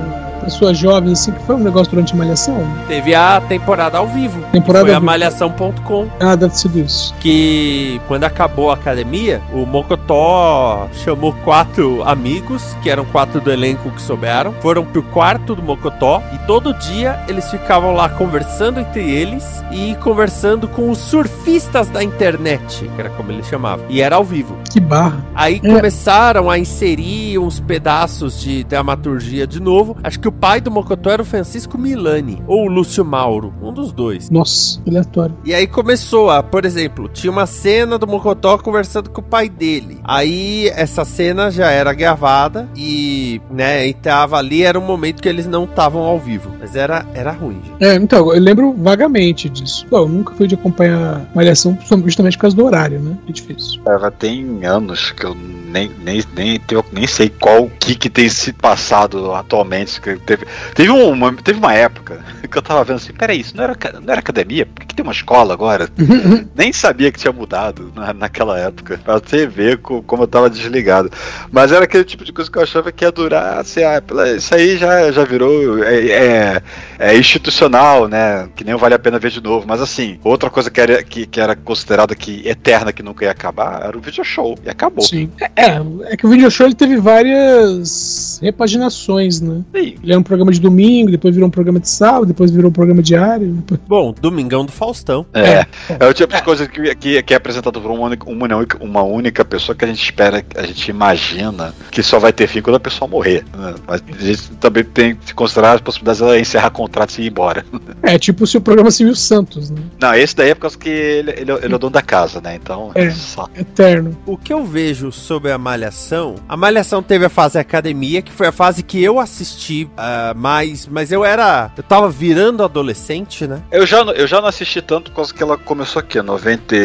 pessoas jovens, assim, que foi um negócio durante a malhação? Teve a temporada ao vivo. Temporada foi a malhação.com. Ah, deve sido isso. que quando acabou a academia, o Mocotó chamou quatro amigos, que eram quatro do elenco que souberam, foram pro quarto do Mocotó e todo dia eles ficavam lá conversando entre eles e conversando com os surfistas da internet, que era como eles chamavam, e era ao vivo. Que barra. Aí É. começaram a inserir uns pedaços de dramaturgia de novo. Acho que o pai do Mocotó era o Francisco Milani, ou o Lúcio Mauro, um dos dois. Nossa, aleatório. E aí começou a, por exemplo, tinha uma cena do Mocotó conversando com o pai dele. Aí essa cena já era gravada e, né, e tava ali, era um momento que eles não estavam ao vivo. Mas era, era ruim, gente. É, então, eu lembro vagamente disso. Bom, eu nunca fui de acompanhar malhação justamente por causa do horário, né? É difícil. Já tem anos que eu nem, nem, nem, nem sei qual o que, que tem se passado atualmente. que Teve, teve, uma, teve uma época *laughs* que eu tava vendo assim, peraí, isso não era, não era academia? Por que, que tem uma escola agora? *laughs* nem sabia que tinha mudado na, naquela época. Pra você ver co- como eu tava desligado. Mas era aquele tipo de coisa que eu achava que ia durar, assim, ah, isso aí já, já virou é, é- é institucional, né? Que nem vale a pena ver de novo. Mas assim, outra coisa que era, que, que era considerada que eterna, que nunca ia acabar, era o video show. E acabou. Sim. É, é que o video show ele teve várias repaginações, né? Sim. Ele era um programa de domingo, depois virou um programa de sábado, depois virou um programa diário. depois- Bom, Domingão do Faustão. É, é o tipo de coisa que, que, que é apresentado por uma única, uma, única, uma única pessoa que a gente espera, a gente imagina que só vai ter fim quando a pessoa morrer. né? Mas a gente também tem que considerar as possibilidades dela encerrar contratos e ir embora. *laughs* É, tipo se o programa Silvio Santos, né? Não, esse daí é por causa que ele, ele, é- ele é o dono da casa, né? Então, É. só. Eterno. O que eu vejo sobre a Malhação, a Malhação teve a fase academia, que foi a fase que eu assisti ah, mais, mas eu era, eu tava virando adolescente, né? Eu já, não- eu já não assisti tanto por causa que ela começou aqui, 90,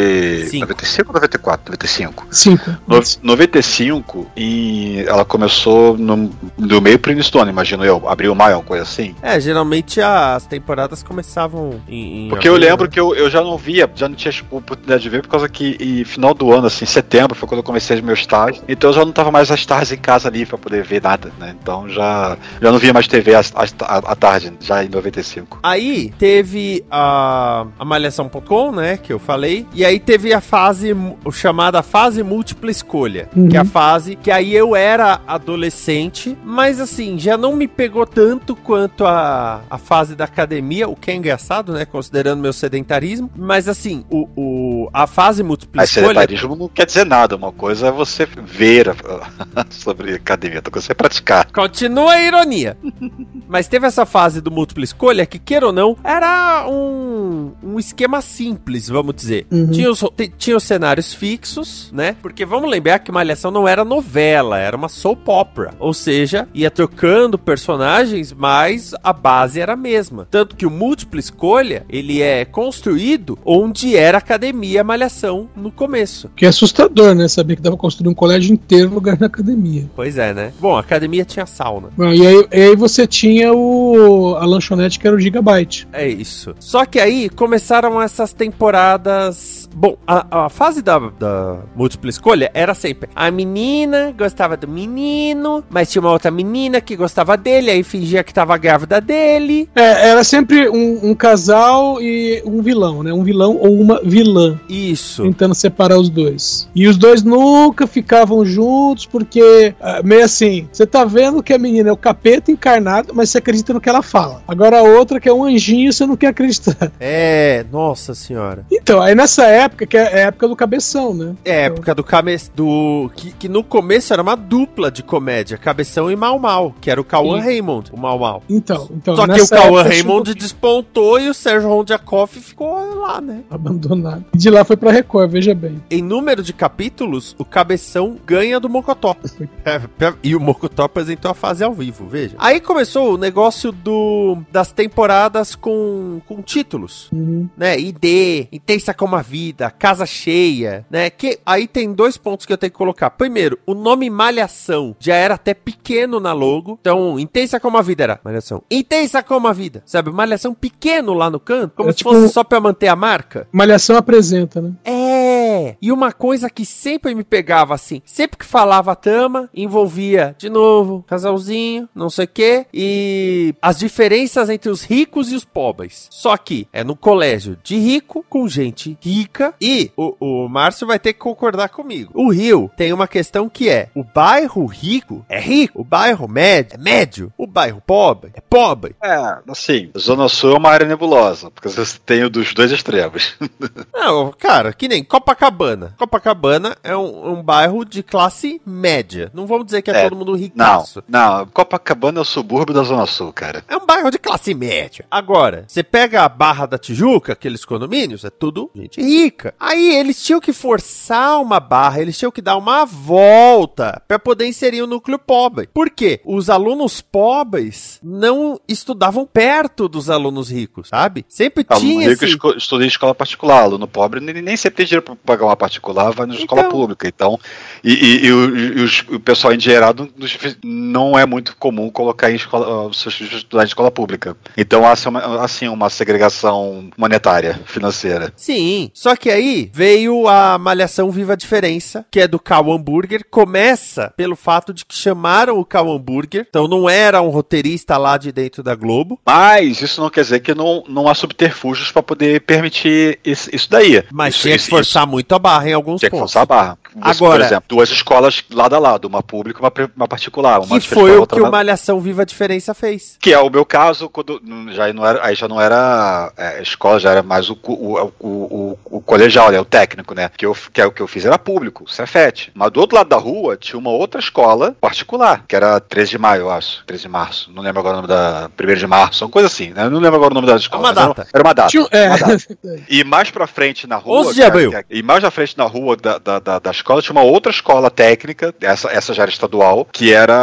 Cinco. 95 ou 94? 95. Cinco. No, 95 e ela começou no, no meio pro início do ano, imagino eu. Abril, maio, uma coisa assim. É, geralmente as temporadas começavam em, em Porque eu abril, lembro né? que eu, eu já não via, já não tinha oportunidade de ver, por causa que e final do ano, assim, setembro, foi quando eu comecei meu estágio. Então eu já não tava mais às tardes em casa ali pra poder ver nada, né? Então já, já não via mais TV às- às- à, à tarde, já em 95. Aí teve a, a Malhação.com, né, que eu falei, e aí teve a fase, chamada fase múltipla escolha, Uhum. que é a fase que aí eu era adolescente, mas assim, já não me pegou tanto quanto a, a fase da academia, o que é engraçado, né, considerando meu sedentarismo, mas assim, o, o, a fase múltipla Mas escolha... sedentarismo não quer dizer nada, uma coisa é você ver a- *laughs* sobre academia, outra coisa é você praticar. Continua a ironia. Mas teve essa fase do múltipla escolha que, queira ou não, era um, um esquema simples, vamos dizer. Uhum. Tinha, os, tinha os cenários fixos, né? Porque vamos lembrar que Malhação não era novela, era uma soap opera. Ou seja, ia trocando personagens, mas a base era a mesma. Tanto que o múltipla escolha, ele é construído onde era a academia Malhação no começo. Que é assustador, né? Saber que dava construir um colégio inteiro no lugar da academia. Pois é, né? Bom, a academia tinha sauna. Bom, e, aí, e aí você tinha o a lanchonete que era o Gigabyte. É isso. Só que aí começaram essas temporadas. Bom, a, a fase da, da múltipla escolha era sempre a menina gostava do menino, mas tinha uma outra menina que gostava dele, aí fingia que tava grávida dele. É, era sempre um, um casal e um vilão, né? Um vilão ou uma vilã. Isso. Tentando separar os dois. E os dois nunca ficavam juntos, porque, ah, meio assim, você tá vendo que a menina é o capeta encarnado, mas você acredita no que ela fala. Agora a outra, que é um anjinho, você não quer acreditar. *laughs* É, nossa senhora. Então, aí nessa época, que é a época do cabeção, né? É, época do came... do que, que no começo era uma dupla de comédia, Cabeção e Mal Mal, que era o Cauã. Raymond, o Mal Mal. Então, então Só que o Cauã Raymond chegou despontou e o Sérgio Rondiakoff ficou lá, né? abandonado. E de lá foi pra Record, veja bem. Em número de capítulos, o Cabeção ganha do Mocotó. *laughs* E o Mocotó apresentou a fase ao vivo, veja. Aí começou o negócio do das temporadas com, com títulos, Uhum. né? ID, Intensa como a Vida, Casa Cheia, né? Que aí tem dois pontos que eu tenho que colocar. Primeiro, o nome Malhação já era até pequeno na logo. Então, Intensa como a Vida era Malhação. Intensa como a Vida, sabe? Malhação pequeno lá no canto, como É se tipo fosse só pra manter a marca. Malhação apresenta, né? É! E uma coisa que sempre me pegava assim, sempre que falava Tama, envolvia de novo casalzinho, não sei o quê, e as diferenças entre os ricos e os pobres. Só que é no colégio de rico com gente rica e o, o Márcio vai ter que concordar comigo. O Rio tem uma questão que é: o bairro rico é rico, o bairro médio é médio, o bairro pobre é pobre. É, assim, Zona Sul é uma área nebulosa, porque você tem o dos dois extremos. *laughs* Não, cara, que nem Copacabana. Copacabana é um, um bairro de classe média. Não vamos dizer que é, É, todo mundo Não, ricaço. não, Copacabana é o subúrbio da Zona Sul, cara. É um bairro de classe média. Agora, você pega a Barra da Tijuca, aqueles condomínios, é tudo gente rica. Aí eles tinham que forçar uma barra, eles tinham que dar uma volta para poder inserir o núcleo pobre. Por quê? Os alunos pobres não estudavam perto dos alunos ricos, sabe? Sempre Aluno tinha rico esse... estuda em escola particular, aluno pobre nem, nem sempre tem dinheiro para pagar uma particular, vai na escola Então. pública. Então, e, e- e o, e os- o pessoal endinheirado nos- não é muito comum colocar em escola, os seus filhos estudar em escola pública. Então há assim uma, assim, uma segregação monetária, financeira. Sim, só que aí veio a Malhação Viva a Diferença, que é do Cal Hamburger. Começa pelo fato de que chamaram o Cal Hamburger, então não era um roteirista lá de dentro da Globo. Mas isso não quer dizer que não, não há subterfúgios para poder permitir isso, isso daí. Mas isso, tinha que isso- forçar muito a barra em alguns Tinha que pontos. forçar a barra. Você, Agora- por exemplo, duas escolas lado a lado, uma pública e uma, uma particular. Uma Que foi o que o Malhação Viva a Diferença fez. Que é o meu caso, quando já não era, aí já não era é, escola, já era mais o, o, o, o, o colegial, né, o técnico, né? Que, eu, que é o que eu fiz era público, Cefet. Mas do outro lado da rua tinha uma outra escola particular, que era 13 de maio, eu acho. 13 de março. Não lembro agora o nome da. 1 de março, uma coisa assim, né? Não lembro agora o nome da escola. uma mas era- data. Era uma data. Tinha- é. uma data. E mais pra frente na rua. 11 de que é- abril. que é- e mais na frente na rua da, da, da, da escola tinha uma outra escola técnica, essa, essa já era estadual, que era.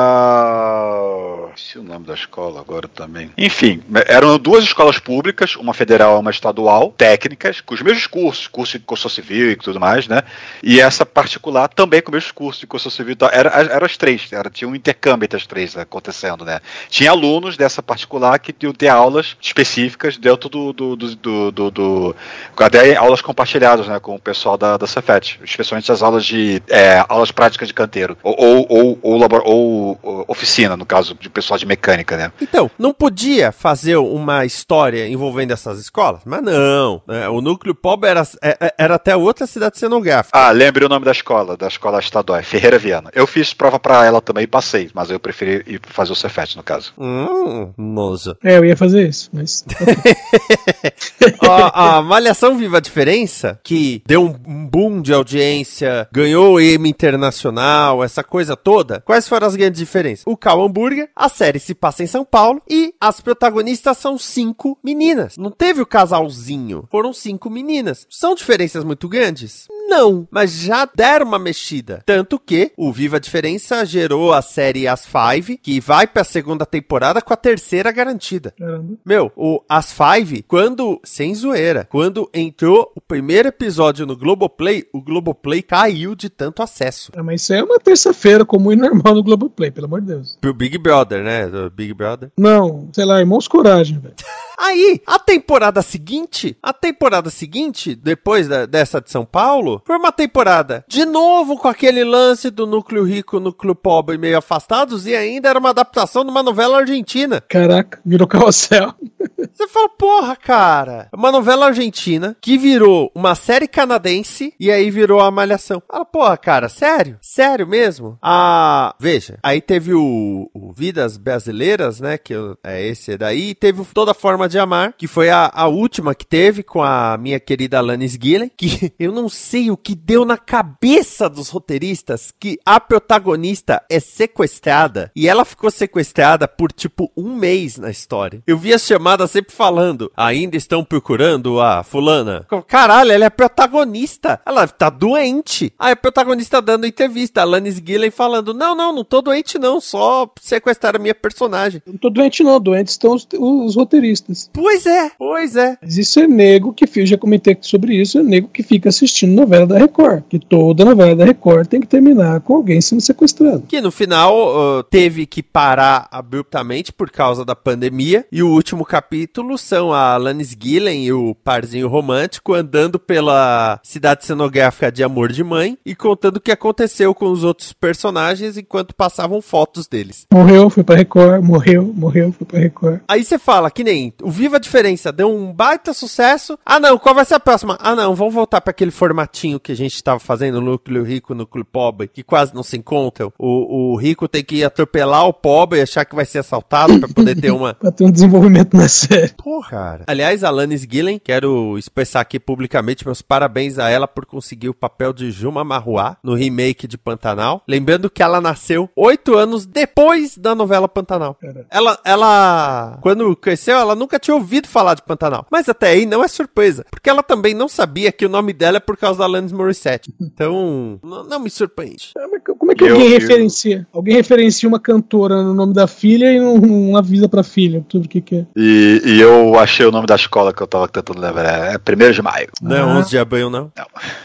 Esqueci o nome da escola agora também. Enfim, eram duas escolas públicas, uma federal e uma estadual, técnicas, com os mesmos cursos, curso de construção civil e tudo mais, né? E essa particular também com os mesmos cursos de construção civil. e tal. Era, eram as três, era, tinha um intercâmbio entre as três acontecendo, né? Tinha alunos dessa particular que iam ter aulas específicas dentro do. do, do, do, do- até aulas compartilhadas, né? Com o pessoal da, da Cefet, especialmente as aulas de. é, aulas práticas de canteiro. Ou, ou, ou, ou- ou oficina, no caso, de pessoal de mecânica, né? Então, não podia fazer uma história envolvendo essas escolas? Mas não. né? O núcleo pobre era, é- é- era até outra cidade cenográfica. Ah, lembrei o nome da escola, da escola estadual, é Ferreira Viana. Eu fiz prova pra ela também e passei, mas eu preferi ir fazer o Cefet, no caso. Hum, nojo. É, eu ia fazer isso, mas. *laughs* a, a Malhação Viva a Diferença, que deu um, boom de audiência, ganhou o Emmy Internacional, essa coisa toda. Quais foram as grandes diferenças? O Cal Hamburger A série se passa em São Paulo e as protagonistas são cinco meninas. Não teve o casalzinho, foram cinco meninas. São diferenças muito grandes? Não, mas já deram uma mexida. Tanto que o Viva a Diferença gerou a série As Five, que vai pra segunda temporada com a terceira garantida. Caramba. Meu, o As Five, quando, sem zoeira, quando entrou o primeiro episódio no Globoplay, o Globoplay caiu de tanto acesso. É, mas isso aí é uma terça-feira comum e normal no Globoplay, pelo amor de Deus. Pro Big Brother, né? Do Big Brother. Não, sei lá, irmãos coragem, velho. *laughs* Aí, a temporada seguinte, a temporada seguinte, depois da- dessa de São Paulo, foi uma temporada de novo com aquele lance do núcleo rico, núcleo pobre meio afastados e ainda era uma adaptação de uma novela argentina. Caraca, virou carrossel. *laughs* Você fala, porra, cara, é uma novela argentina que virou uma série canadense e aí virou a Malhação. Fala, porra, cara, sério? Sério mesmo? Ah, veja, aí teve o, o Vidas Brasileiras, né, que eu- é esse daí, e teve Toda Forma de Amar, que foi a, a última que teve com a minha querida Alanis Gillen, que *laughs* eu não sei o que deu na cabeça dos roteiristas que a protagonista é sequestrada e ela ficou sequestrada por tipo um mês na história. Eu vi as chamadas sempre falando, ainda estão procurando a fulana. Caralho, ela é protagonista. Ela tá doente. Aí a protagonista dando entrevista, Alanis Gillen falando, não, não, não tô doente não, só sequestraram a minha personagem. Não tô doente, não. Doentes estão os, os roteiristas. Pois é, pois é. Mas isso é nego que fica, já comentei sobre isso, é nego que fica assistindo novela da Record. Que toda novela da Record tem que terminar com alguém sendo sequestrado. Que no final uh, teve que parar abruptamente por causa da pandemia. E o último capítulo são a Alanis Gillen e o parzinho romântico andando pela cidade cenográfica de Amor de Mãe e contando o que aconteceu com os outros personagens enquanto passavam fotos deles. Morreu, foi pra Record, morreu, morreu, foi pra Record. Aí você fala que nem o Viva a Diferença deu um baita sucesso. Ah, não, qual vai ser a próxima? Ah, não, vamos voltar para aquele formatinho que a gente tava fazendo, núcleo rico, núcleo pobre, que quase não se encontram. O, o rico tem que atropelar o pobre e achar que vai ser assaltado para poder ter uma. *laughs* Pra ter um desenvolvimento na série. Porra, cara. Aliás, Alanis Gillen, quero expressar aqui publicamente meus parabéns a ela por conseguir o papel de Juma Marruá no remake de Pantanal. Lembrando que ela nasceu oito anos depois da novela Pantanal. Cara. Ela, ela, quando cresceu, ela nunca tinha ouvido falar de Pantanal. Mas até aí não é surpresa, porque ela também não sabia que o nome dela é por causa da Alanis Morissette. Então, não, não me surpreende. Ah, mas Como é que Eu- alguém eu- referencia? Alguém referencia uma cantora no nome da filha e não, não avisa pra filha tudo o que, que é. E, e eu achei o nome da escola que eu tava tentando lembrar. É 1 de maio. Não é Ah. 11 de abril, não.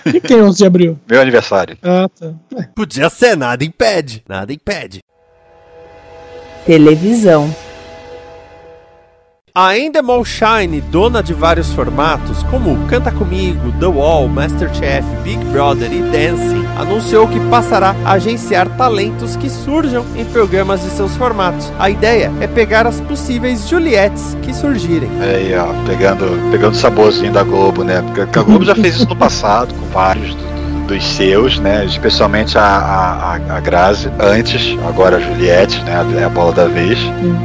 O que, que tem 11 de abril? *laughs* Meu aniversário. Ah, tá. É, Podia ser, nada impede. Nada impede. Televisão. A Endemol Shine, dona de vários formatos, como Canta Comigo, The Wall, Masterchef, Big Brother e Dancing, anunciou que passará a agenciar talentos que surjam em programas de seus formatos. A ideia é pegar as possíveis Juliettes que surgirem. Aí, ó, pegando, pegando saborzinho da Globo, né? Porque a Globo já fez isso no passado, com vários do- dos seus, né? Especialmente a, a, a- Grazi, antes, agora a Juliette, né? É a bola da vez.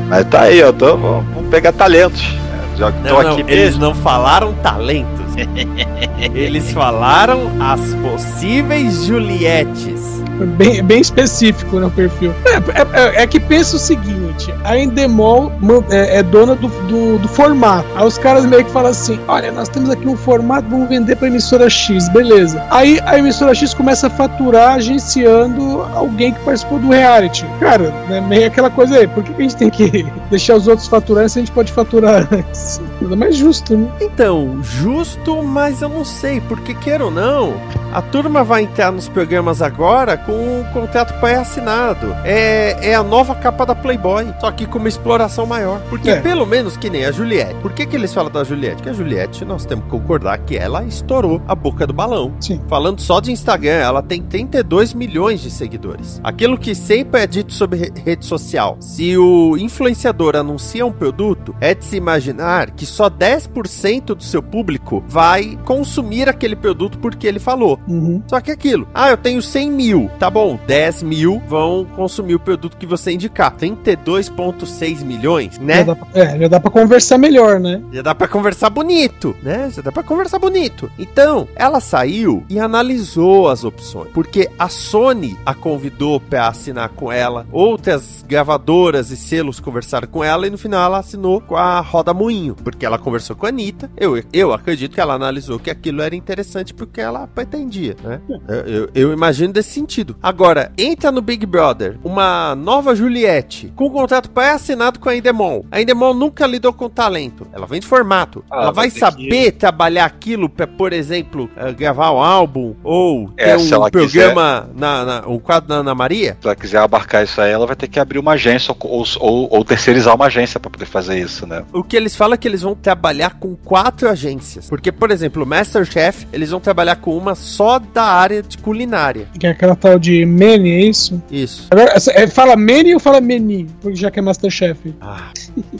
Mas tá aí, ó, tô, vamos pegar talentos. né? Já tô Não, não, aqui eles mesmo. não falaram talentos. *laughs* eles falaram as possíveis Juliettes. Bem, bem específico no perfil. É, é- é- é que pensa o seguinte: a Endemol é, é dona do, do, do formato. Aí os caras meio que falam assim: olha, nós temos aqui um formato, vamos vender pra emissora X, beleza. Aí a emissora X começa a faturar agenciando alguém que participou do reality. Cara, né, meio aquela coisa aí: por que, a gente tem que *laughs* deixar os outros faturarem se a gente pode faturar antes? Nada mais justo, né? Então, justo, mas eu não sei, porque queira ou não, a turma vai entrar nos programas agora com um contrato pré-assinado. É, é a nova capa da Playboy, só que com uma exploração maior. Porque É. pelo menos que nem a Juliette. Por que, que eles falam da Juliette? Porque a Juliette, nós temos que concordar que ela estourou a boca do balão. Sim. Falando só de Instagram, ela tem 32 milhões de seguidores. Aquilo que sempre é dito sobre re- rede social. Se o influenciador anuncia um produto, é de se imaginar que só 10% do seu público vai consumir aquele produto porque ele falou. Uhum. Só que aquilo, ah, eu tenho 100 mil, tá bom, 10 mil vão consumir o produto que você indicar. 32,6 milhões, né? Já dá pra, é, já dá pra conversar melhor, né? Já dá pra conversar bonito, né? Já dá pra conversar bonito. Então, ela saiu e analisou as opções. Porque a Sony a convidou pra assinar com ela. Outras gravadoras e selos conversaram com ela e no final ela assinou com a Roda Moinho. Porque ela conversou com a Anitta. Eu, eu acredito que ela analisou que aquilo era interessante porque ela pretendia, né? Eu, eu- eu imagino desse sentido. Agora, entra no Big Brother uma nova Juliette com um contrato pré-assinado com a Endemol. A Endemol nunca lidou com talento. Ela vem de formato. Ah, ela vai saber trabalhar aquilo pra, por exemplo, eh, gravar um álbum ou É, ter um programa, na, na- um quadro na Ana Maria? Se ela quiser abarcar isso aí, ela vai ter que abrir uma agência ou, ou, ou terceirizar uma agência pra poder fazer isso, né? O que eles falam é que eles vão trabalhar com quatro agências. Porque, por exemplo, o Masterchef, eles vão trabalhar com uma só da área de culinária. Que é aquela tal de Manny, é isso? Isso. Agora, é, fala Manny ou fala Meni? Porque já que é Masterchef. Ah,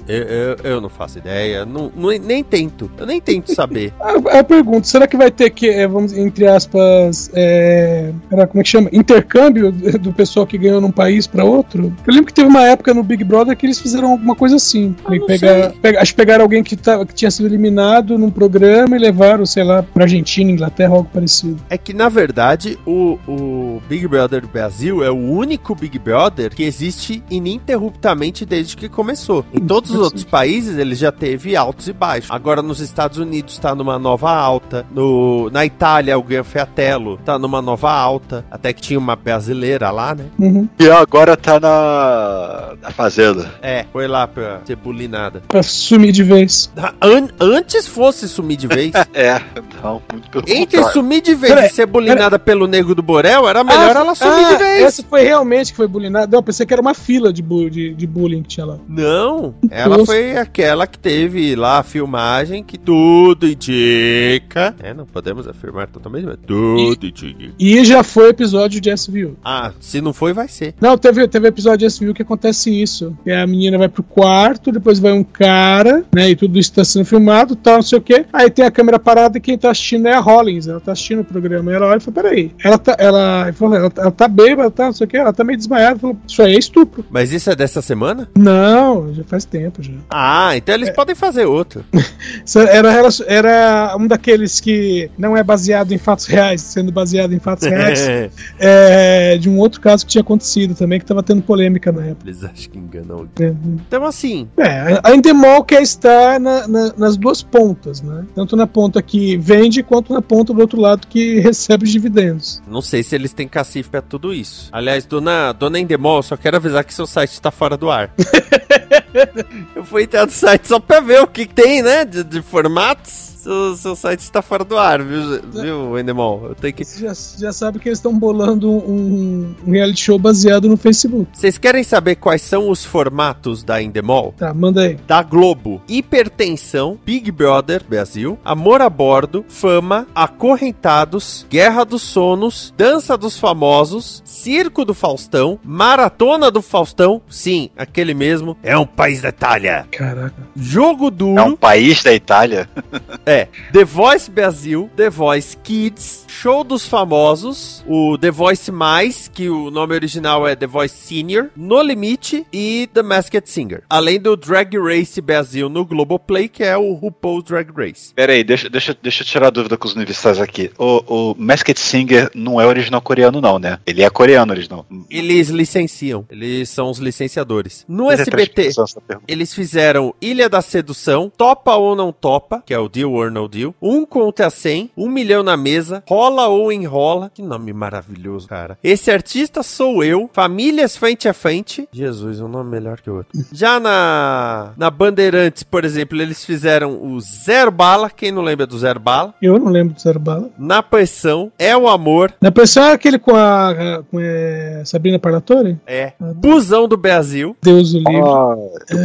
eu, eu, eu não faço ideia. Não, não- nem tento. Eu nem tento saber. *laughs* Ah, Eu pergunto, será que vai ter que, é, vamos, entre aspas, é, era, como é que chama? Intercâmbio do pessoal que ganhou num país pra outro? Eu lembro que teve uma época no Big Brother que eles fizeram alguma coisa assim. Ah, pegar, pega- acho que pegaram alguém que, tá- que tinha sido eliminado num programa e levaram, sei lá, pra Argentina, Inglaterra, algo parecido. É que, na verdade, o, o Big Brother do Brasil é o único Big Brother que existe ininterruptamente desde que começou. Em todos os outros países, ele já teve altos e baixos. Agora, nos Estados Unidos, tá numa nova alta. No, na Itália, o Gran Fratello tá numa nova alta. Até que tinha uma brasileira lá, né? Uhum. E agora tá na, na Fazenda. É, foi lá pra ser bulinada. Pra sumir de vez. An- antes fosse sumir de vez. *laughs* É, não, muito pelo Entre contrário. sumir de vez Peraí, e ser bulinada pelo Nego do Borel, era melhor Ah, ela sumir ah, de vez. Essa foi realmente que foi bullyingada. Não, eu pensei que era uma fila de, bu- de, de bullying que tinha lá. Não, ela Nossa. foi aquela que teve lá a filmagem que tudo indica. É, não podemos afirmar totalmente, mas tudo indica. E já foi episódio de SVU. Ah, se não foi, vai ser. Não, teve, teve episódio de SVU que acontece isso. Que a menina vai pro quarto, depois vai um cara, né? E tudo isso tá sendo filmado, tal, não sei o quê. Aí tem a câmera parada e quem tá assistindo é a Rollins. Ela tá assistindo o programa. E ela olha e fala: peraí, ela tá, ela, ela, tá- ela tá bêbada, tá, não sei o quê. Ela tá meio desmaiada. Falou, isso aí é estupro. Mas isso é dessa semana? Não, já faz tempo já. Ah, então eles podem fazer outro. *laughs* Era, relacion- era um daqueles que não é baseado em fatos reais, sendo baseado em fatos reais. *laughs* é, de um outro caso que tinha acontecido também, que tava tendo polêmica na época. eles acham que enganam alguém. É, Então, assim, É, a Endemol quer estar na- na- nas duas pontas, né? Tanto na ponta que vende, quanto na ponta do outro lado que *laughs* recebe os dividendos. não sei se eles têm cacife pra tudo isso. Aliás, dona, dona Endemol, só quero avisar que seu site tá fora do ar. *laughs* Eu fui entrar no site só pra ver o que tem, né? De, de formatos. Seu, seu site está fora do ar, viu, viu Endemol? Eu tenho que. Você já, já sabe que eles estão bolando um, um reality show baseado no Facebook. Vocês querem saber quais são os formatos da Endemol? Tá, manda aí. Da Globo, Hipertensão, Big Brother Brasil, Amor a Bordo, Fama, Acorrentados, Guerra dos Sonos, Dança dos Famosos, Circo do Faustão, Maratona do Faustão, sim, aquele mesmo, é um país da Itália. Caraca. Jogo Duro, É um país da Itália? *laughs* é, The Voice Brasil, The Voice Kids, Show dos Famosos, o The Voice Mais, que o nome original é The Voice Senior, No Limite e The Masked Singer. Além do Drag Race Brasil no Globoplay, que é o RuPaul's Drag Race. Pera aí, deixa, deixa, deixa eu tirar a dúvida com os universitários aqui. O, o Masked Singer não é original coreano, não, né? Ele é coreano original. Eles licenciam, eles são os licenciadores. No Mas é SBT, pergunta. Eles fizeram Ilha da Sedução, Topa ou Não Topa, que é o Deal or No Deal, Um contra 100, Um milhão na mesa, Rola ou Enrola, que nome maravilhoso, cara. Esse artista sou eu, Famílias Frente a Frente, Jesus, um nome melhor que o outro. *laughs* Já na, na Bandeirantes, por exemplo, eles fizeram o Zero Bala, quem não lembra do Zero Bala? Eu não lembro do Zero Bala. Na Pressão, É o Amor, Na pressão é aquele com a, com a Sabrina Parlatore? é Busão do Brasil, Deus o livre. Ah,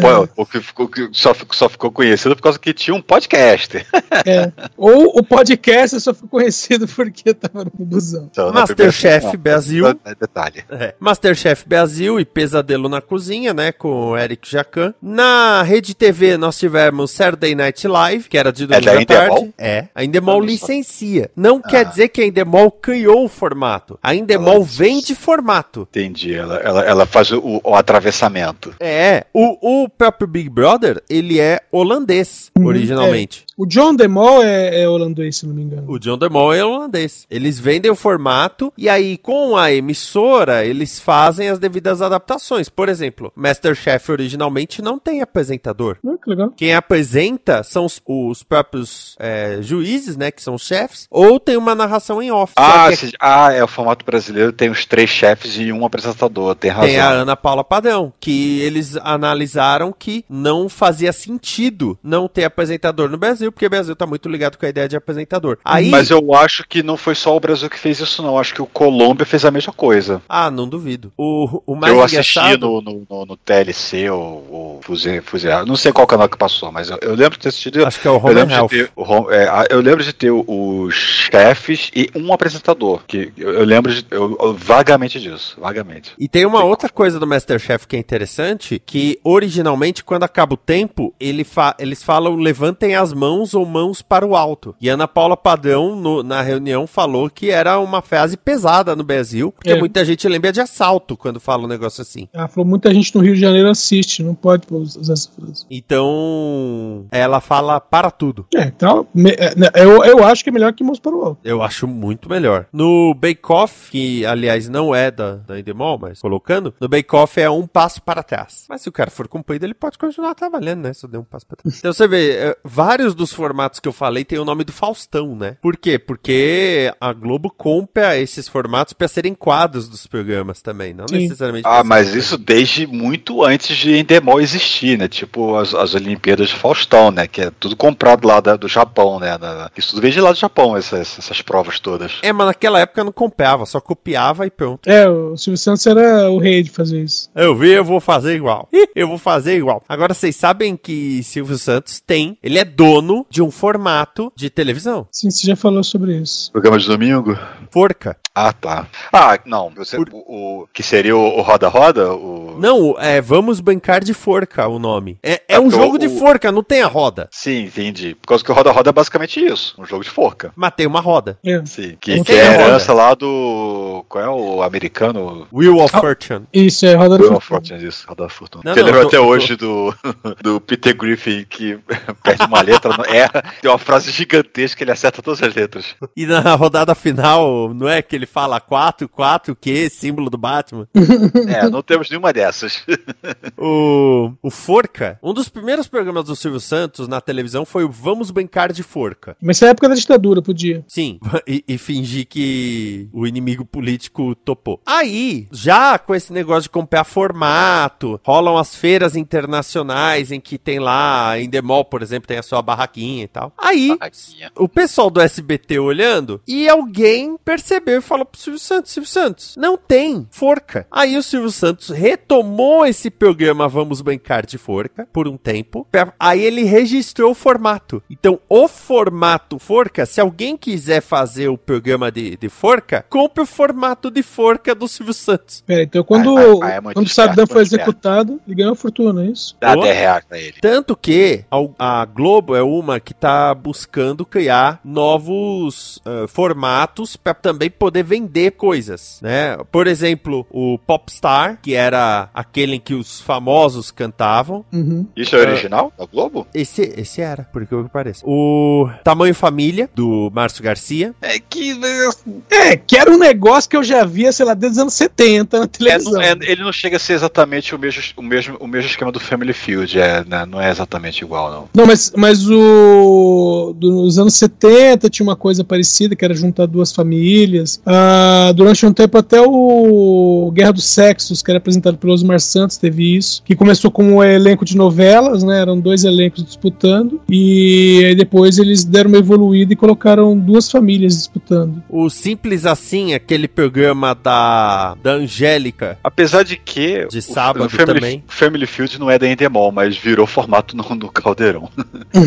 pô, o que ficou, que só, ficou- só ficou conhecido por causa que tinha um podcast. *laughs* É. Ou o podcast só ficou conhecido porque tava no busão. Então, Masterchef Brasil. é detalhe. É. Masterchef Brasil e Pesadelo na Cozinha, né? Com o Eric Jacan. Na Rede TV nós tivemos Saturday Night Live, que era de domingo da à tarde. Endemol? É. A Endemol só. licencia. Não quer dizer que a Endemol criou o formato. A Endemol Ela- vende formato. Entendi. Ela, ela, ela faz o, o atravessamento. É. O, o próprio Big Brother, ele é holandês, Uhum, originalmente. O John DeMol é, é holandês, se não me engano. O John DeMol é holandês. Eles vendem o formato e aí com a emissora eles fazem as devidas adaptações. Por exemplo, Masterchef originalmente não tem apresentador. Ah, que legal. Quem apresenta são os, os próprios é, juízes, né, que são os chefes, ou tem uma narração em off. Ah, que se- ah, é o formato brasileiro, tem os três chefes e um apresentador, tem razão. tem a Ana Paula Padrão, que eles analisaram que não fazia sentido não ter apresentador no Brasil, porque o Brasil tá muito ligado com a ideia de apresentador. Aí, Mas eu acho que não foi só o Brasil que fez isso, não. Acho que o Colômbia fez a mesma coisa. ah, não duvido. O, o mais eu assisti engraçado... no, no, no, no TLC ou, ou Fuze, Fuze, não sei qual canal que passou, mas eu, eu lembro de ter assistido. Acho que é o Eu Home lembro, Health. de ter, o é, eu lembro de ter os chefes e um apresentador. Que eu, eu lembro de, eu- eu- vagamente disso. Vagamente. E tem uma outra coisa do Masterchef que é interessante, que originalmente, quando acaba o tempo, ele fa- eles falam levantem as mãos ou mãos para o alto. E Ana Paula Padrão, no- na reunião, falou que era uma frase pesada no Brasil, porque É. muita gente lembra de assalto quando fala um negócio assim. Ela falou, muita gente no Rio de Janeiro assiste, não pode usar essa frase. Então, ela fala para tudo. É, então, é, né, eu, eu acho que é melhor que Mãos para o Alto. Eu acho muito melhor. No Bake Off, que aliás não é da, da Endemol, mas colocando, no Bake Off é um passo para trás. Mas se o cara for cumprido, ele pode continuar trabalhando, né? Se eu der um passo para trás. Então você vê, é, vários dos formatos que eu falei tem o nome do Faustão, né? Por quê? Porque a Globo compra esses formatos para serem quadros dos programas também, não Sim. necessariamente. Ah, mas isso desde muito antes de Endemol existir, né? Tipo as, as Olimpíadas de Faustão, né? Que é tudo comprado lá da- do Japão, né? Isso tudo veio de lá do Japão, essas, essas provas todas. É, mas naquela época eu não comprava, só copiava e pronto. É, o Silvio Santos era o rei de fazer isso. Eu vi, eu vou fazer igual. Ih, *laughs* eu vou fazer igual. Agora vocês sabem que Silvio Santos tem, ele é dono de um formato de televisão. Sim, você já falou sobre isso. Programa de domingo? Forca. Ah, tá. Ah, não. Você, o, o- que seria o o Roda Roda? O... Não, é Vamos Bancar de Forca o nome. É, é É um jogo o- de forca, não tem a roda. Sim, entendi. Por causa que o Roda Roda é basicamente isso. Um jogo de forca. Mas tem uma roda. É. Sim. Que, que é herança lá do. Qual é o americano? Wheel of Ah. Fortune. Isso, é Roda Wheel do of Fortune, isso, Roda da Fortuna. Não, Você não, lembra tô- até tô- hoje do, *laughs* do Peter Griffin que *laughs* perde uma letra, não erra, tem uma frase gigantesca, ele acerta todas as letras. E na rodada final, não é que ele fala 4, 4, que símbolo do Batman? É, não temos nenhuma dessas. O, o Forca, um dos primeiros programas do Silvio Santos na televisão foi o Vamos Bancar de Forca. Mas essa é a época da ditadura, podia. Sim, *laughs* e, e fingir que o inimigo político topou. Aí, já com esse negócio de comprar formato, rolam as feiras internacionais em que tem lá, a Endemol, por exemplo, tem a sua barraquinha e tal. Aí, o pessoal do SBT olhando e alguém percebeu e falou pro Silvio Santos: Silvio Santos, não tem forca. Aí o Silvio Santos retomou esse programa Vamos Bancar de Forca por um tempo. Aí ele registrou o formato. Então, o formato forca, se alguém quiser fazer o programa de, de forca, compre o formato de forca do Silvio Santos. Pera, então quando, Ai, ai, ai, é quando o Saddam foi executado, ele ganhou fortuna, é isso? Dá Boa. 10 reais pra ele. Tanto que a, a Globo é uma que tá buscando criar novos ah, formatos para também poder vender coisas, né? Por exemplo, o Popstar, que era aquele em que os famosos cantavam. Uhum. Isso é original da Globo? Esse, esse era, por que eu pareça. O Tamanho Família, do Márcio Garcia. É que. É, que era um negócio que eu já via, sei lá, desde os anos 70 na É, televisão. não- é- ele não chega a ser exatamente o mesmo, o mesmo, o mesmo esquema do Family Field, é, né, não é exatamente igual, não. Não, mas, mas o. do- Nos anos 70 tinha uma coisa parecida, que era juntar duas famílias. Ah, durante um tempo, até o Guerra dos Sexos, que era apresentado pelo Osmar Santos, teve isso. Que começou com um elenco de novelas, né? Eram dois elencos disputando. E aí depois eles deram uma evoluída e colocaram duas famílias disputando. O Simples Assim, aquele programa da, da Angélica. Apesar de que De o- sábado o Family, também. Family Field não é da Endemol, mas virou formato no, no Caldeirão.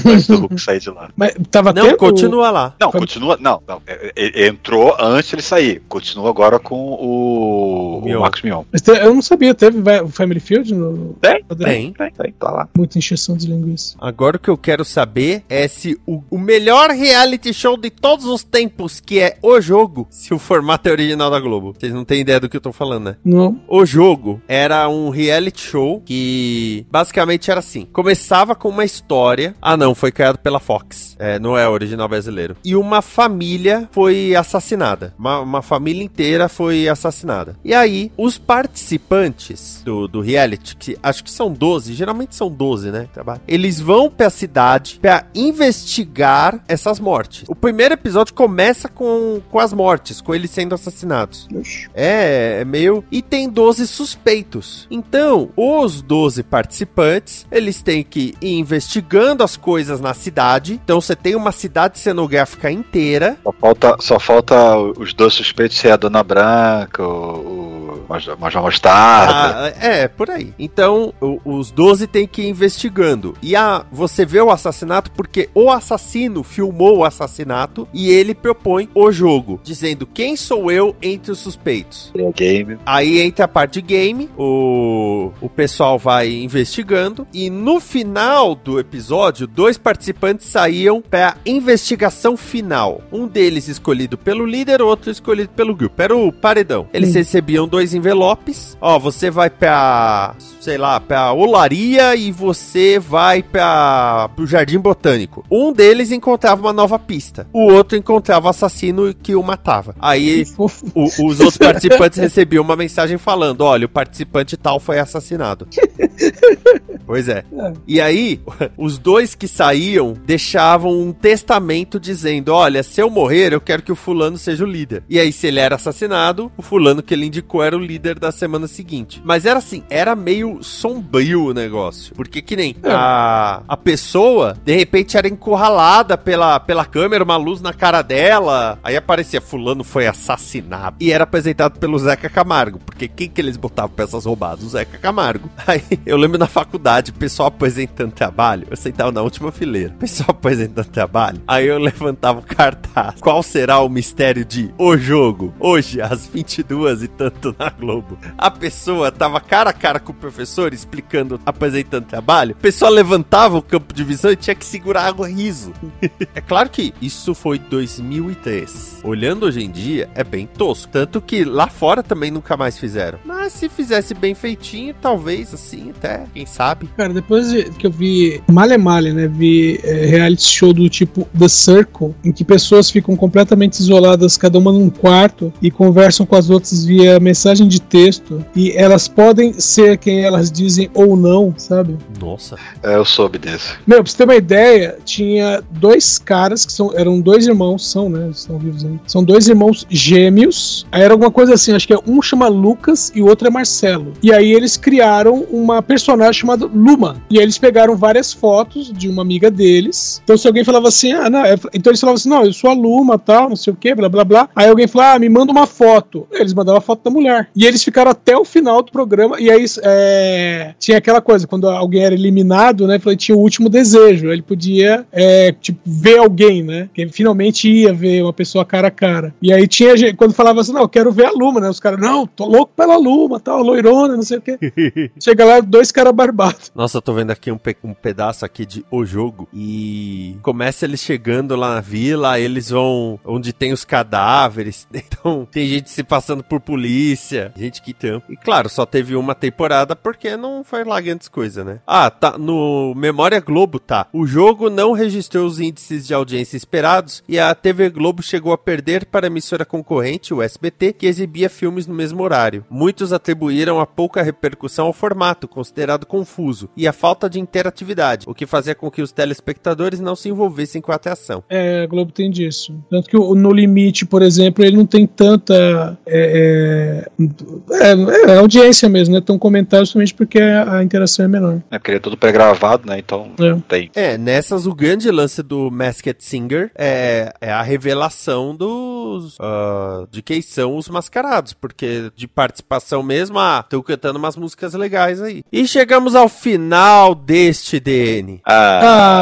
mas *laughs* antes do Hulk sair de lá. Mas tava Não, tendo- continua lá. Não, Foi- continua. Não, não. é- é- Entrou antes ele sair. Continua agora com o, o Mion. Marcos Mion. Mas te- eu não sabia, teve Family Field no. Tem, Tem. Tem, tem, tá lá. Muita encheção de linguiça. Agora o que eu quero saber é se o, o melhor reality show de todos os tempos, que é o jogo, se o formato é original da Globo. Vocês não têm ideia do que eu tô falando, né? Não. O jogo era um reality show que basicamente era assim: começava com uma história. Ah, não, foi criado pela Fox. É, não é original brasileiro. E uma família foi assassinada. Uma, uma família inteira foi assassinada. E aí, os participantes do, do reality, que acho que são 12, geralmente são 12, né? Eles vão pra cidade pra investigar essas mortes. O primeiro episódio começa com, com as mortes, com eles sendo assassinados. É, é meio. E tem 12 suspeitos. Então, os 12 participantes, eles têm que ir investigando as coisas na cidade. Então, você tem uma cidade cenográfica inteira. Só falta, só falta os dois suspeitos ser a Dona Branca, o, o Major Mostarda. Ah, é, por aí. Então, o- os 12 têm que ir investigando. E a, você vê o assassinato porque o assassino filmou o assassinato e ele propõe o jogo, dizendo quem sou eu entre os suspeitos. A game. Aí entra a parte de game, o, o pessoal vai investigando e no final do episódio, dois participantes saíam para investigação final. Um deles escolhido pelo líder, outro escolhido pelo grupo. Era o paredão. Eles Hum. recebiam dois envelopes. Ó, você vai pra, sei lá, pra olaria e você vai para pro jardim botânico. Um deles encontrava uma nova pista. O outro encontrava o assassino que o matava. Aí o- os outros participantes recebiam uma mensagem falando: olha, o participante tal foi assassinado. *laughs* pois é. É. E aí, os dois que saíam deixavam um testamento dizendo: olha, se eu morrer, eu quero que o fulano seja o líder. E aí, se ele era assassinado, o fulano que ele indicou era o líder da semana seguinte. Mas era assim, era meio sombrio o negócio. Porque que nem É. a, a pessoa, de repente, era encurralada pela, pela câmera, uma luz na cara dela. Aí aparecia, fulano foi assassinado. E era apresentado pelo Zeca Camargo. Porque quem que eles botavam pra essas roubadas? O Zeca Camargo. *laughs* Aí eu lembro na faculdade, o pessoal apresentando trabalho. Eu sentava na última fileira. O pessoal apresentando trabalho. Aí eu levantava o cartaz. Qual será o mistério de O Jogo? Hoje, às 22 e tanto na Globo. A pessoa tava cara a cara com o professor explicando, apresentando trabalho. O pessoal levantava o campo de visão e tinha que segurar o riso. *laughs* É claro que isso foi 2003. Olhando hoje em dia, é bem tosco. Tanto que lá fora também nunca mais fizeram. Mas se fizesse bem feitinho, talvez assim, até, quem sabe. Cara, depois de- que eu vi Male Male, né? Vi é, reality show do tipo The Circle, em que pessoas ficam completamente isoladas, cada uma num quarto, e conversam com as outras via mensagem de texto. E elas podem ser quem elas dizem ou não, sabe? Nossa. É, eu soube desse. Meu, pra você ter uma ideia, tinha dois caras que são, eram dois irmãos, são, né? eles Estão vivos ainda. São dois irmãos gêmeos. Aí era alguma coisa assim, acho que é um chama Lucas e o outro é Marcelo. E aí eles criaram uma personagem chamada Luma. E aí eles pegaram várias fotos de uma amiga deles. Então se alguém falava assim, ah, não, é- então eles falavam assim, não, eu sou a Luma, tal, não sei o que, blá blá blá. Aí alguém falou, ah, me manda uma foto. Eles mandavam a foto da mulher. E eles ficaram até o final do programa. E aí é, tinha aquela coisa, quando alguém era eliminado, né? Falei, tinha o último desejo. Ele podia, é, tipo, ver alguém, né? Que ele finalmente ia ver uma pessoa cara a cara. E aí tinha gente, quando falava assim, não, eu quero ver a Luma, né? Os caras, não, tô louco pela Luma, tal, loirona, não sei o quê. *laughs* Chega lá, dois caras barbados. Nossa, eu tô vendo aqui um, pe- um pedaço aqui de O Jogo e começa eles chegando lá na vila, eles vão onde tem os cadáveres, *laughs* então tem gente se passando por polícia, gente que tampa. E claro, só teve uma temporada porque não foi lá grandes coisas, né? Ah, tá, no Memória Globo tá. O jogo não registrou os índices de audiência esperados e a TV Globo chegou a perder para a emissora concorrente, o SBT, que exibia filmes no mesmo horário. Muitos atribuíram a pouca repercussão ao formato, considerado confuso, e a falta de interatividade, o que fazia com que os telespectadores não se envolvessem com a atração. É, a Globo tem disso. Tanto que o No Limite, por exemplo, ele não tem tanta é, é, é, é audiência mesmo, né? Tão comentário justamente porque a interação é menor. É porque ele é tudo pré-gravado, né? Então É. não tem. É, nessas o grande lance do Masked Singer é, é a revelação dos ah, de quem são os mascarados, porque de participação mesmo, ah, estão cantando umas músicas legais aí. E chegamos ao final deste DN. Ah, Ah,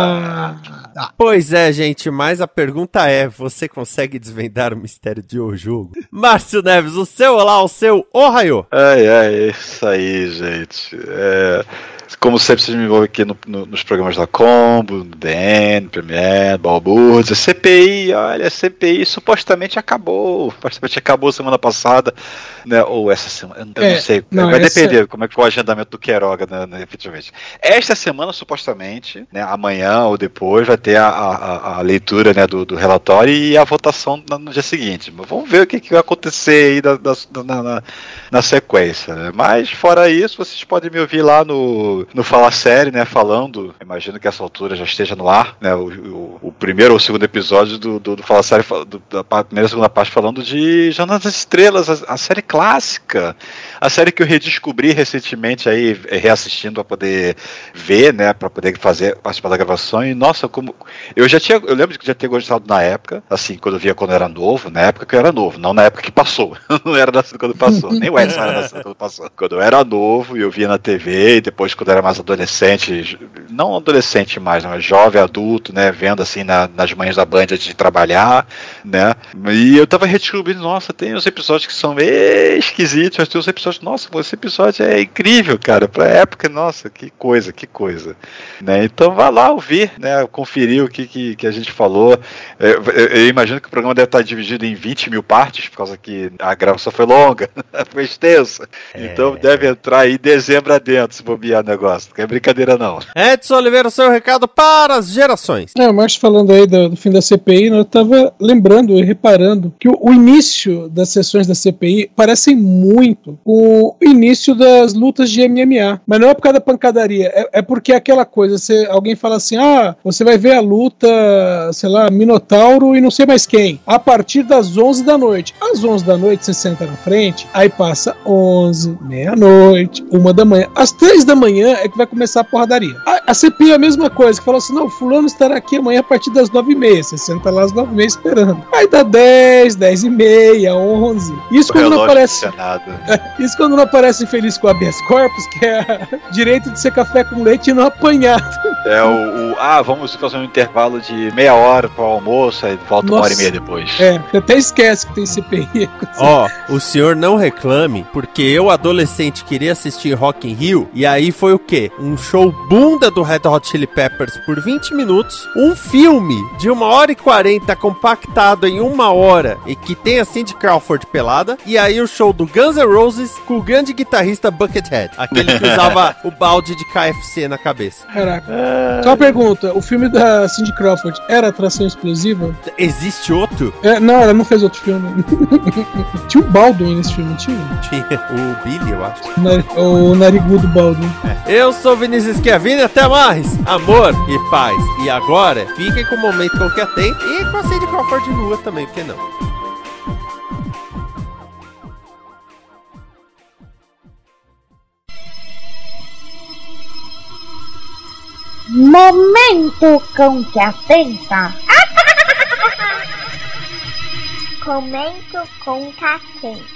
Pois é, gente, mas a pergunta é: você consegue desvendar o mistério de o jogo? Márcio Neves, o seu olá, o seu Ohio. ai, ai, isso aí, gente. É, como sempre, vocês me envolvem aqui no- no- nos programas da Combo, no DN, Premiere, Balbúrdia, CPI, olha, CPI supostamente acabou. Supostamente acabou semana passada, né? Ou essa semana, eu É, não sei. não, vai essa- depender como é que foi o agendamento do Queiroga, né, né, efetivamente. Esta semana, supostamente, né, amanhã ou depois, vai ter a, a- a leitura né, do, do relatório e a votação no, no dia seguinte. Mas vamos ver o que, que vai acontecer aí da- da- na, na- na sequência. né? Mas, fora isso, vocês podem me ouvir lá no, no Fala Série, né, falando, imagino que essa altura já esteja no ar, né, o, o- o primeiro ou segundo episódio do, do, do Fala Série, do- da primeira e segunda parte, falando de Jornada das Estrelas, a, a série clássica, a série que eu redescobri recentemente aí, eh, reassistindo para poder ver, né, para poder fazer, participar da gravação, e nossa, como, eu já tinha, eu lembro de já ter gostado na época, assim, quando eu via quando eu era novo, na época que eu era novo, não na época que passou, *laughs* não era nascido quando passou, nem o Edson era nascido quando passou. Quando eu era novo e eu via na TV, e depois quando eu era mais adolescente, não adolescente mais, mas jovem, adulto, né, vendo assim na- nas manhãs da Band de trabalhar, né, e eu tava redescobrindo, nossa, tem uns episódios que são meio esquisitos, mas tem uns episódios, nossa, esse episódio é incrível, cara, pra época, nossa, que coisa, que coisa, né, então vá lá ouvir, né, conferir o que, que, que a gente falou, eu, eu- eu imagino que o programa deve estar dividido em 20 mil partes, por causa que a gravação foi longa, *laughs* foi extensa, então deve entrar aí dezembro adentro, se bobear o negócio, não é brincadeira não. Edson Oliveira, o seu recado para as gerações. É, o Márcio falando aí do, do fim da CPI, né, eu tava lembrando e reparando que o, o início das sessões da CPI parecem muito com o início das lutas de MMA. Mas não é por causa da pancadaria, é, é porque é aquela coisa, você, alguém fala assim, ah, você vai ver a luta, sei lá, Minotauro e não sei mais quem, a partir das 11 da noite. Às 11 da noite você senta na frente, aí passa 11, meia-noite, uma da manhã. Às 3 da manhã é que vai começar a porradaria. A, CPI é a mesma coisa, que fala assim, não, fulano estará aqui amanhã a partir das 9 e meia. Você senta lá às 9 e meia esperando. Aí dá 10, 10 e meia, 11. Isso quando não aparece... *laughs* Isso quando não aparece feliz com habeas corpus, que é *laughs* direito de ser café com leite e não apanhar. É o, o- ah, vamos fazer um intervalo de meia hora para o almoço, aí volta uma hora e Nossa. meia depois. É, até esquece que tem CPI. *laughs* Ó, o senhor não reclame, porque eu, adolescente, queria assistir Rock in Rio, e aí foi o quê? Um show bunda do Red Hot Chili Peppers por 20 minutos, um filme de 1 hora e 40 compactado em uma hora, e que tem a Cindy Crawford pelada, e aí o show do Guns N' Roses com o grande guitarrista Buckethead, aquele que usava o balde de KFC na cabeça. Caraca. Só uma pergunta: o filme da Cindy Crawford era atração explosiva? Existe outro? É, não, ela não fez outro filme. *laughs* tinha o Baldwin nesse filme, tinha? Tinha o Billy, eu acho. O nari- O narigudo Baldwin. Eu sou Vinícius Schiavini, até mais! Amor e paz. E agora, fiquem com o momento qualquer tem e com a Cindy Crawford nua também, porque não? Momento cão que atenta. Comento com catenta.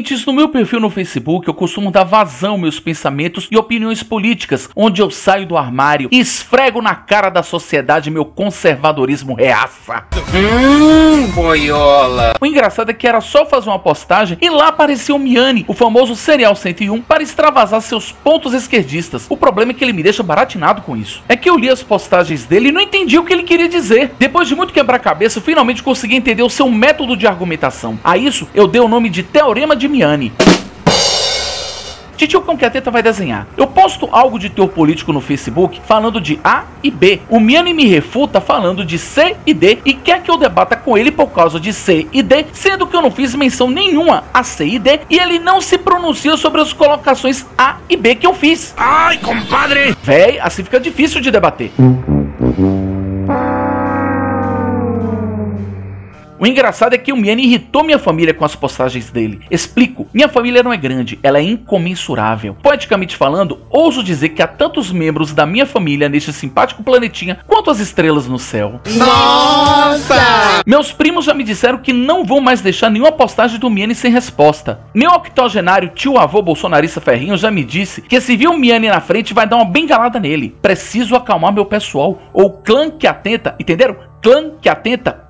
Ouvintes no meu perfil no Facebook eu costumo dar vazão aos meus pensamentos e opiniões políticas, onde eu saio do armário e esfrego na cara da sociedade meu conservadorismo reaça. Hum, boiola. O engraçado é que era só fazer uma postagem e lá apareceu o Miani, o famoso Serial 101, para extravasar seus pontos esquerdistas. O problema é que ele me deixa baratinado com isso. É que eu li as postagens dele e não entendi o que ele queria dizer. Depois de muito quebrar-cabeça, eu finalmente consegui entender o seu método de argumentação. A isso eu dei o nome de Teorema de Miani. Titio Conqueteta vai desenhar. Eu posto algo de teor político no Facebook falando de A e B. O Miani me refuta falando de C e D e quer que eu debata com ele por causa de C e D, sendo que eu não fiz menção nenhuma a C e D e ele não se pronuncia sobre as colocações A e B que eu fiz. Ai, compadre! Véi, assim fica difícil de debater. O engraçado é que o Miani irritou minha família com as postagens dele. Explico, minha família não é grande, ela é incomensurável. Poeticamente falando, ouso dizer que há tantos membros da minha família neste simpático planetinha quanto as estrelas no céu. Nossa! Meus primos já me disseram que não vão mais deixar nenhuma postagem do Miani sem resposta. Meu octogenário tio-avô bolsonarista Ferrinho já me disse que se vir o Miani na frente vai dar uma bengalada nele. Preciso acalmar meu pessoal, ou clã que atenta, entenderam? Clã que atenta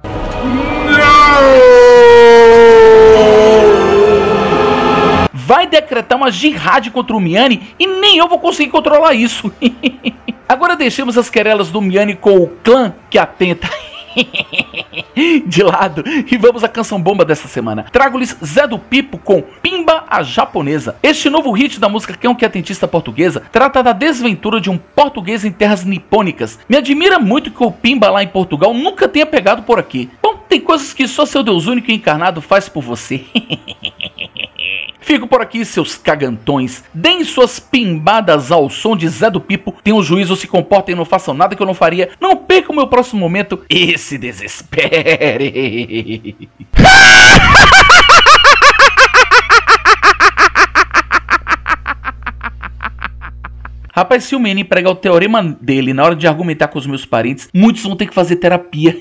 vai decretar uma jihad contra o Miani e nem eu vou conseguir controlar isso. *laughs* Agora deixemos as querelas do Miani com o clã que atenta. *laughs* de lado e vamos à canção bomba dessa semana. Trago-lhes Zé do Pipo com Pimba a Japonesa. Este novo hit da música Quem é um Quatentista Portuguesa trata da desventura de um português em terras nipônicas. Me admira muito que o Pimba lá em Portugal nunca tenha pegado por aqui. Bom, tem coisas que só seu Deus único e encarnado faz por você. *laughs* Fico por aqui, seus cagantões. Deem suas pimbadas ao som de Zé do Pipo. Tenham juízo, se comportem, não façam nada que eu não faria. Não percam meu próximo momento e se desespere. *laughs* Rapaz, se o Manny pregar o teorema dele na hora de argumentar com os meus parentes, muitos vão ter que fazer terapia.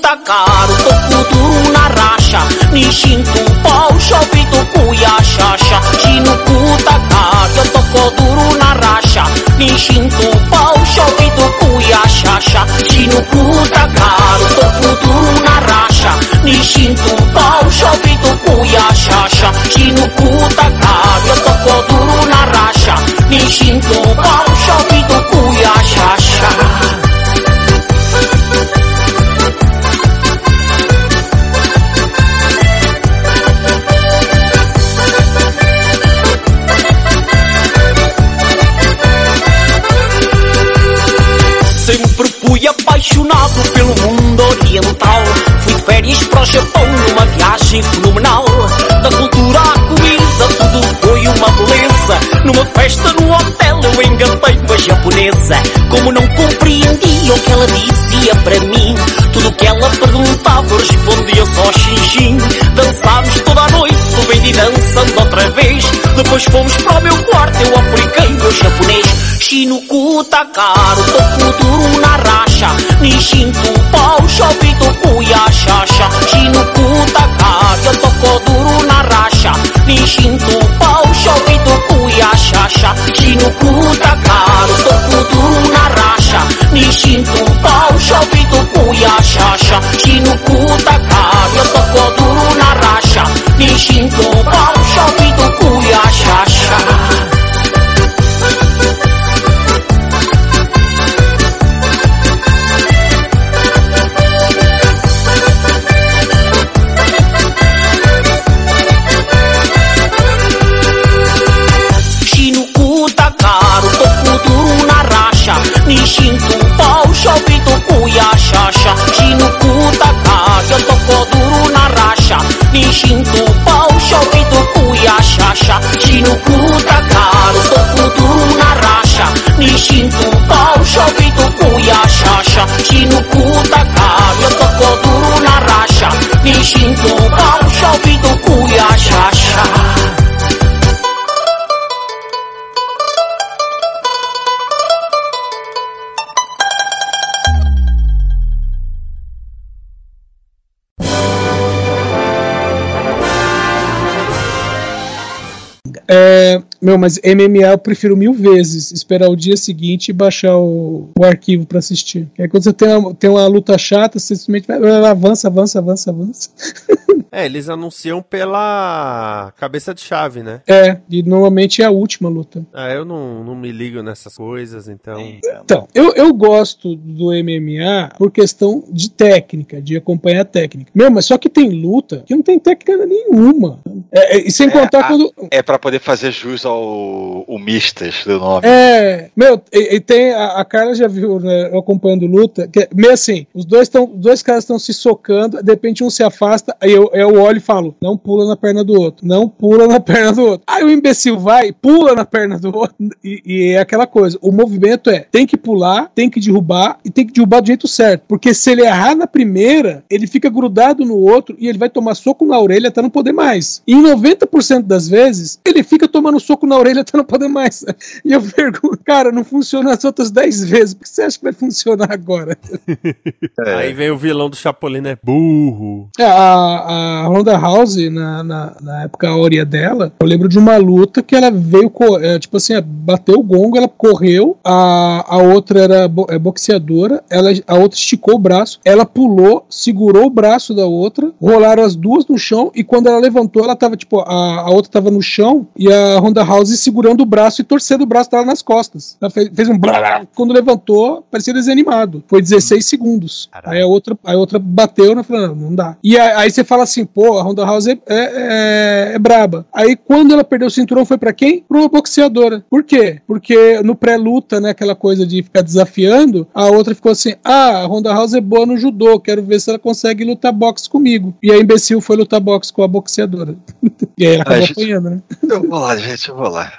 Tá caro, toco duro na racha. Nishin tu pau, tu cuia chacha. Shinoku tá caro, toco duro na racha. Nishin tu pau, tu cuia chacha. Shinoku tá caro, toco duro na racha. Nishin tu pau, tu cuia chacha. Shinoku tá caro, toco duro na racha. Nishin tu pau, shopping pelo mundo oriental. Fui de férias para o Japão numa viagem fenomenal. Da cultura à comida, tudo foi uma beleza. Numa festa no hotel eu engatei uma japonesa. Como não compreendia o que ela dizia para mim. Tudo o que ela perguntava respondia só xin-xin. Dançámos toda a noite, bebendo e dançando outra vez. Depois fomos para o meu quarto, eu apliquei meu japonês. Shinoku caro, toco duro na racha. Nishin tu pau, shopping tu cuia chacha. Shinoku tá caro, eu toco duro na racha. Nishin tu pau, shopping tu cuia chacha. Shinoku tá caro, toco duro na racha. Nishin tu pau, shopping tu cuia chacha. Shinoku tá caro, eu toco duro na racha. Nishin tu pau, shopping tu cuia chacha. și în copau Și-au oprit-o cu ea și așa. Și nu cu dracarul făcut un arașa Nici în copau și-au oprit-o cu ea și așa. Și nu cu dracarul făcut un arașa Nici în copau și-au oprit É, meu, mas MMA eu prefiro mil vezes esperar o dia seguinte e baixar o, o arquivo pra assistir. Aí quando você tem uma, tem uma luta chata, você simplesmente vai, avança, avança, avança, avança. *laughs* É, eles anunciam pela cabeça de chave, né? É, e normalmente é a última luta. Ah, eu não, não me ligo nessas coisas, então. Então, eu, eu gosto do MMA por questão de técnica, de acompanhar a técnica. Meu, mas só que tem luta que não tem técnica nenhuma. É, é, e sem contar a- quando. É pra poder fazer jus ao o Mistas do nome. É, meu, e, e tem a, a Carla já viu, né, acompanhando luta, que meio assim, os dois estão, dois caras estão se socando, de repente um se afasta, aí eu, eu olho e falo, não pula na perna do outro, não pula na *laughs* perna do outro. Aí o imbecil vai, pula na perna do outro, e, e é aquela coisa, o movimento é, tem que pular, tem que derrubar, e tem que derrubar do jeito certo, porque se ele errar na primeira, ele fica grudado no outro, e ele vai tomar soco na orelha até não poder mais. E em 90% das vezes, ele fica tomando soco na orelha até não poder mais. E eu pergunto, cara, não funciona as outras 10 vezes, por que você acha que vai funcionar agora? *laughs* Aí vem o vilão do Chapolin, né? Burro. É, a, a Ronda House, na, na, na época áurea dela, eu lembro de uma luta que ela veio, é, tipo assim, bateu o gongo, ela correu, a, a outra era bo- é, boxeadora, ela, a outra esticou o braço, ela pulou, segurou o braço da outra, rolaram as duas no chão, e quando ela levantou, ela tava, tipo, a, a outra tava no chão, e a Ronda House segurando o braço e torcendo o braço dela nas costas. Ela fez, fez um blá, blá, quando levantou, parecia desanimado. Foi 16 segundos. Aí a outra, a outra bateu, né? Falando, não, não dá. E aí, aí você fala assim, pô, a Ronda House é, é, é- é braba. Aí quando ela perdeu o cinturão, foi pra quem? Pra uma boxeadora. Por quê? Porque no pré-luta, né, aquela coisa de ficar desafiando, a outra ficou assim, ah, a Ronda House é boa no judô, quero ver se ela consegue lutar boxe comigo. E a imbecil foi lutar boxe com a boxeadora. *laughs* e aí ela acabou apanhando, né? Eu vou lá, gente, eu vou lá.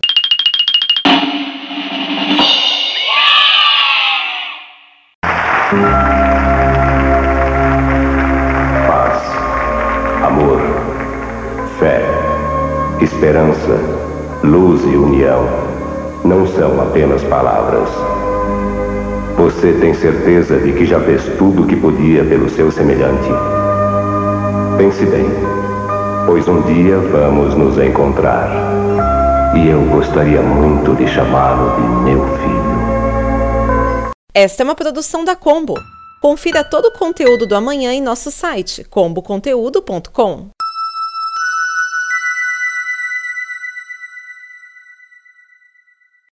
Paz, amor, fé, esperança, luz e união não são apenas palavras. Você tem certeza de que já fez tudo o que podia pelo seu semelhante? Pense bem, pois um dia vamos nos encontrar. E eu gostaria muito de chamá-lo de meu filho. Esta é uma produção da Combo. Confira todo o conteúdo do amanhã em nosso site comboconteúdo.com.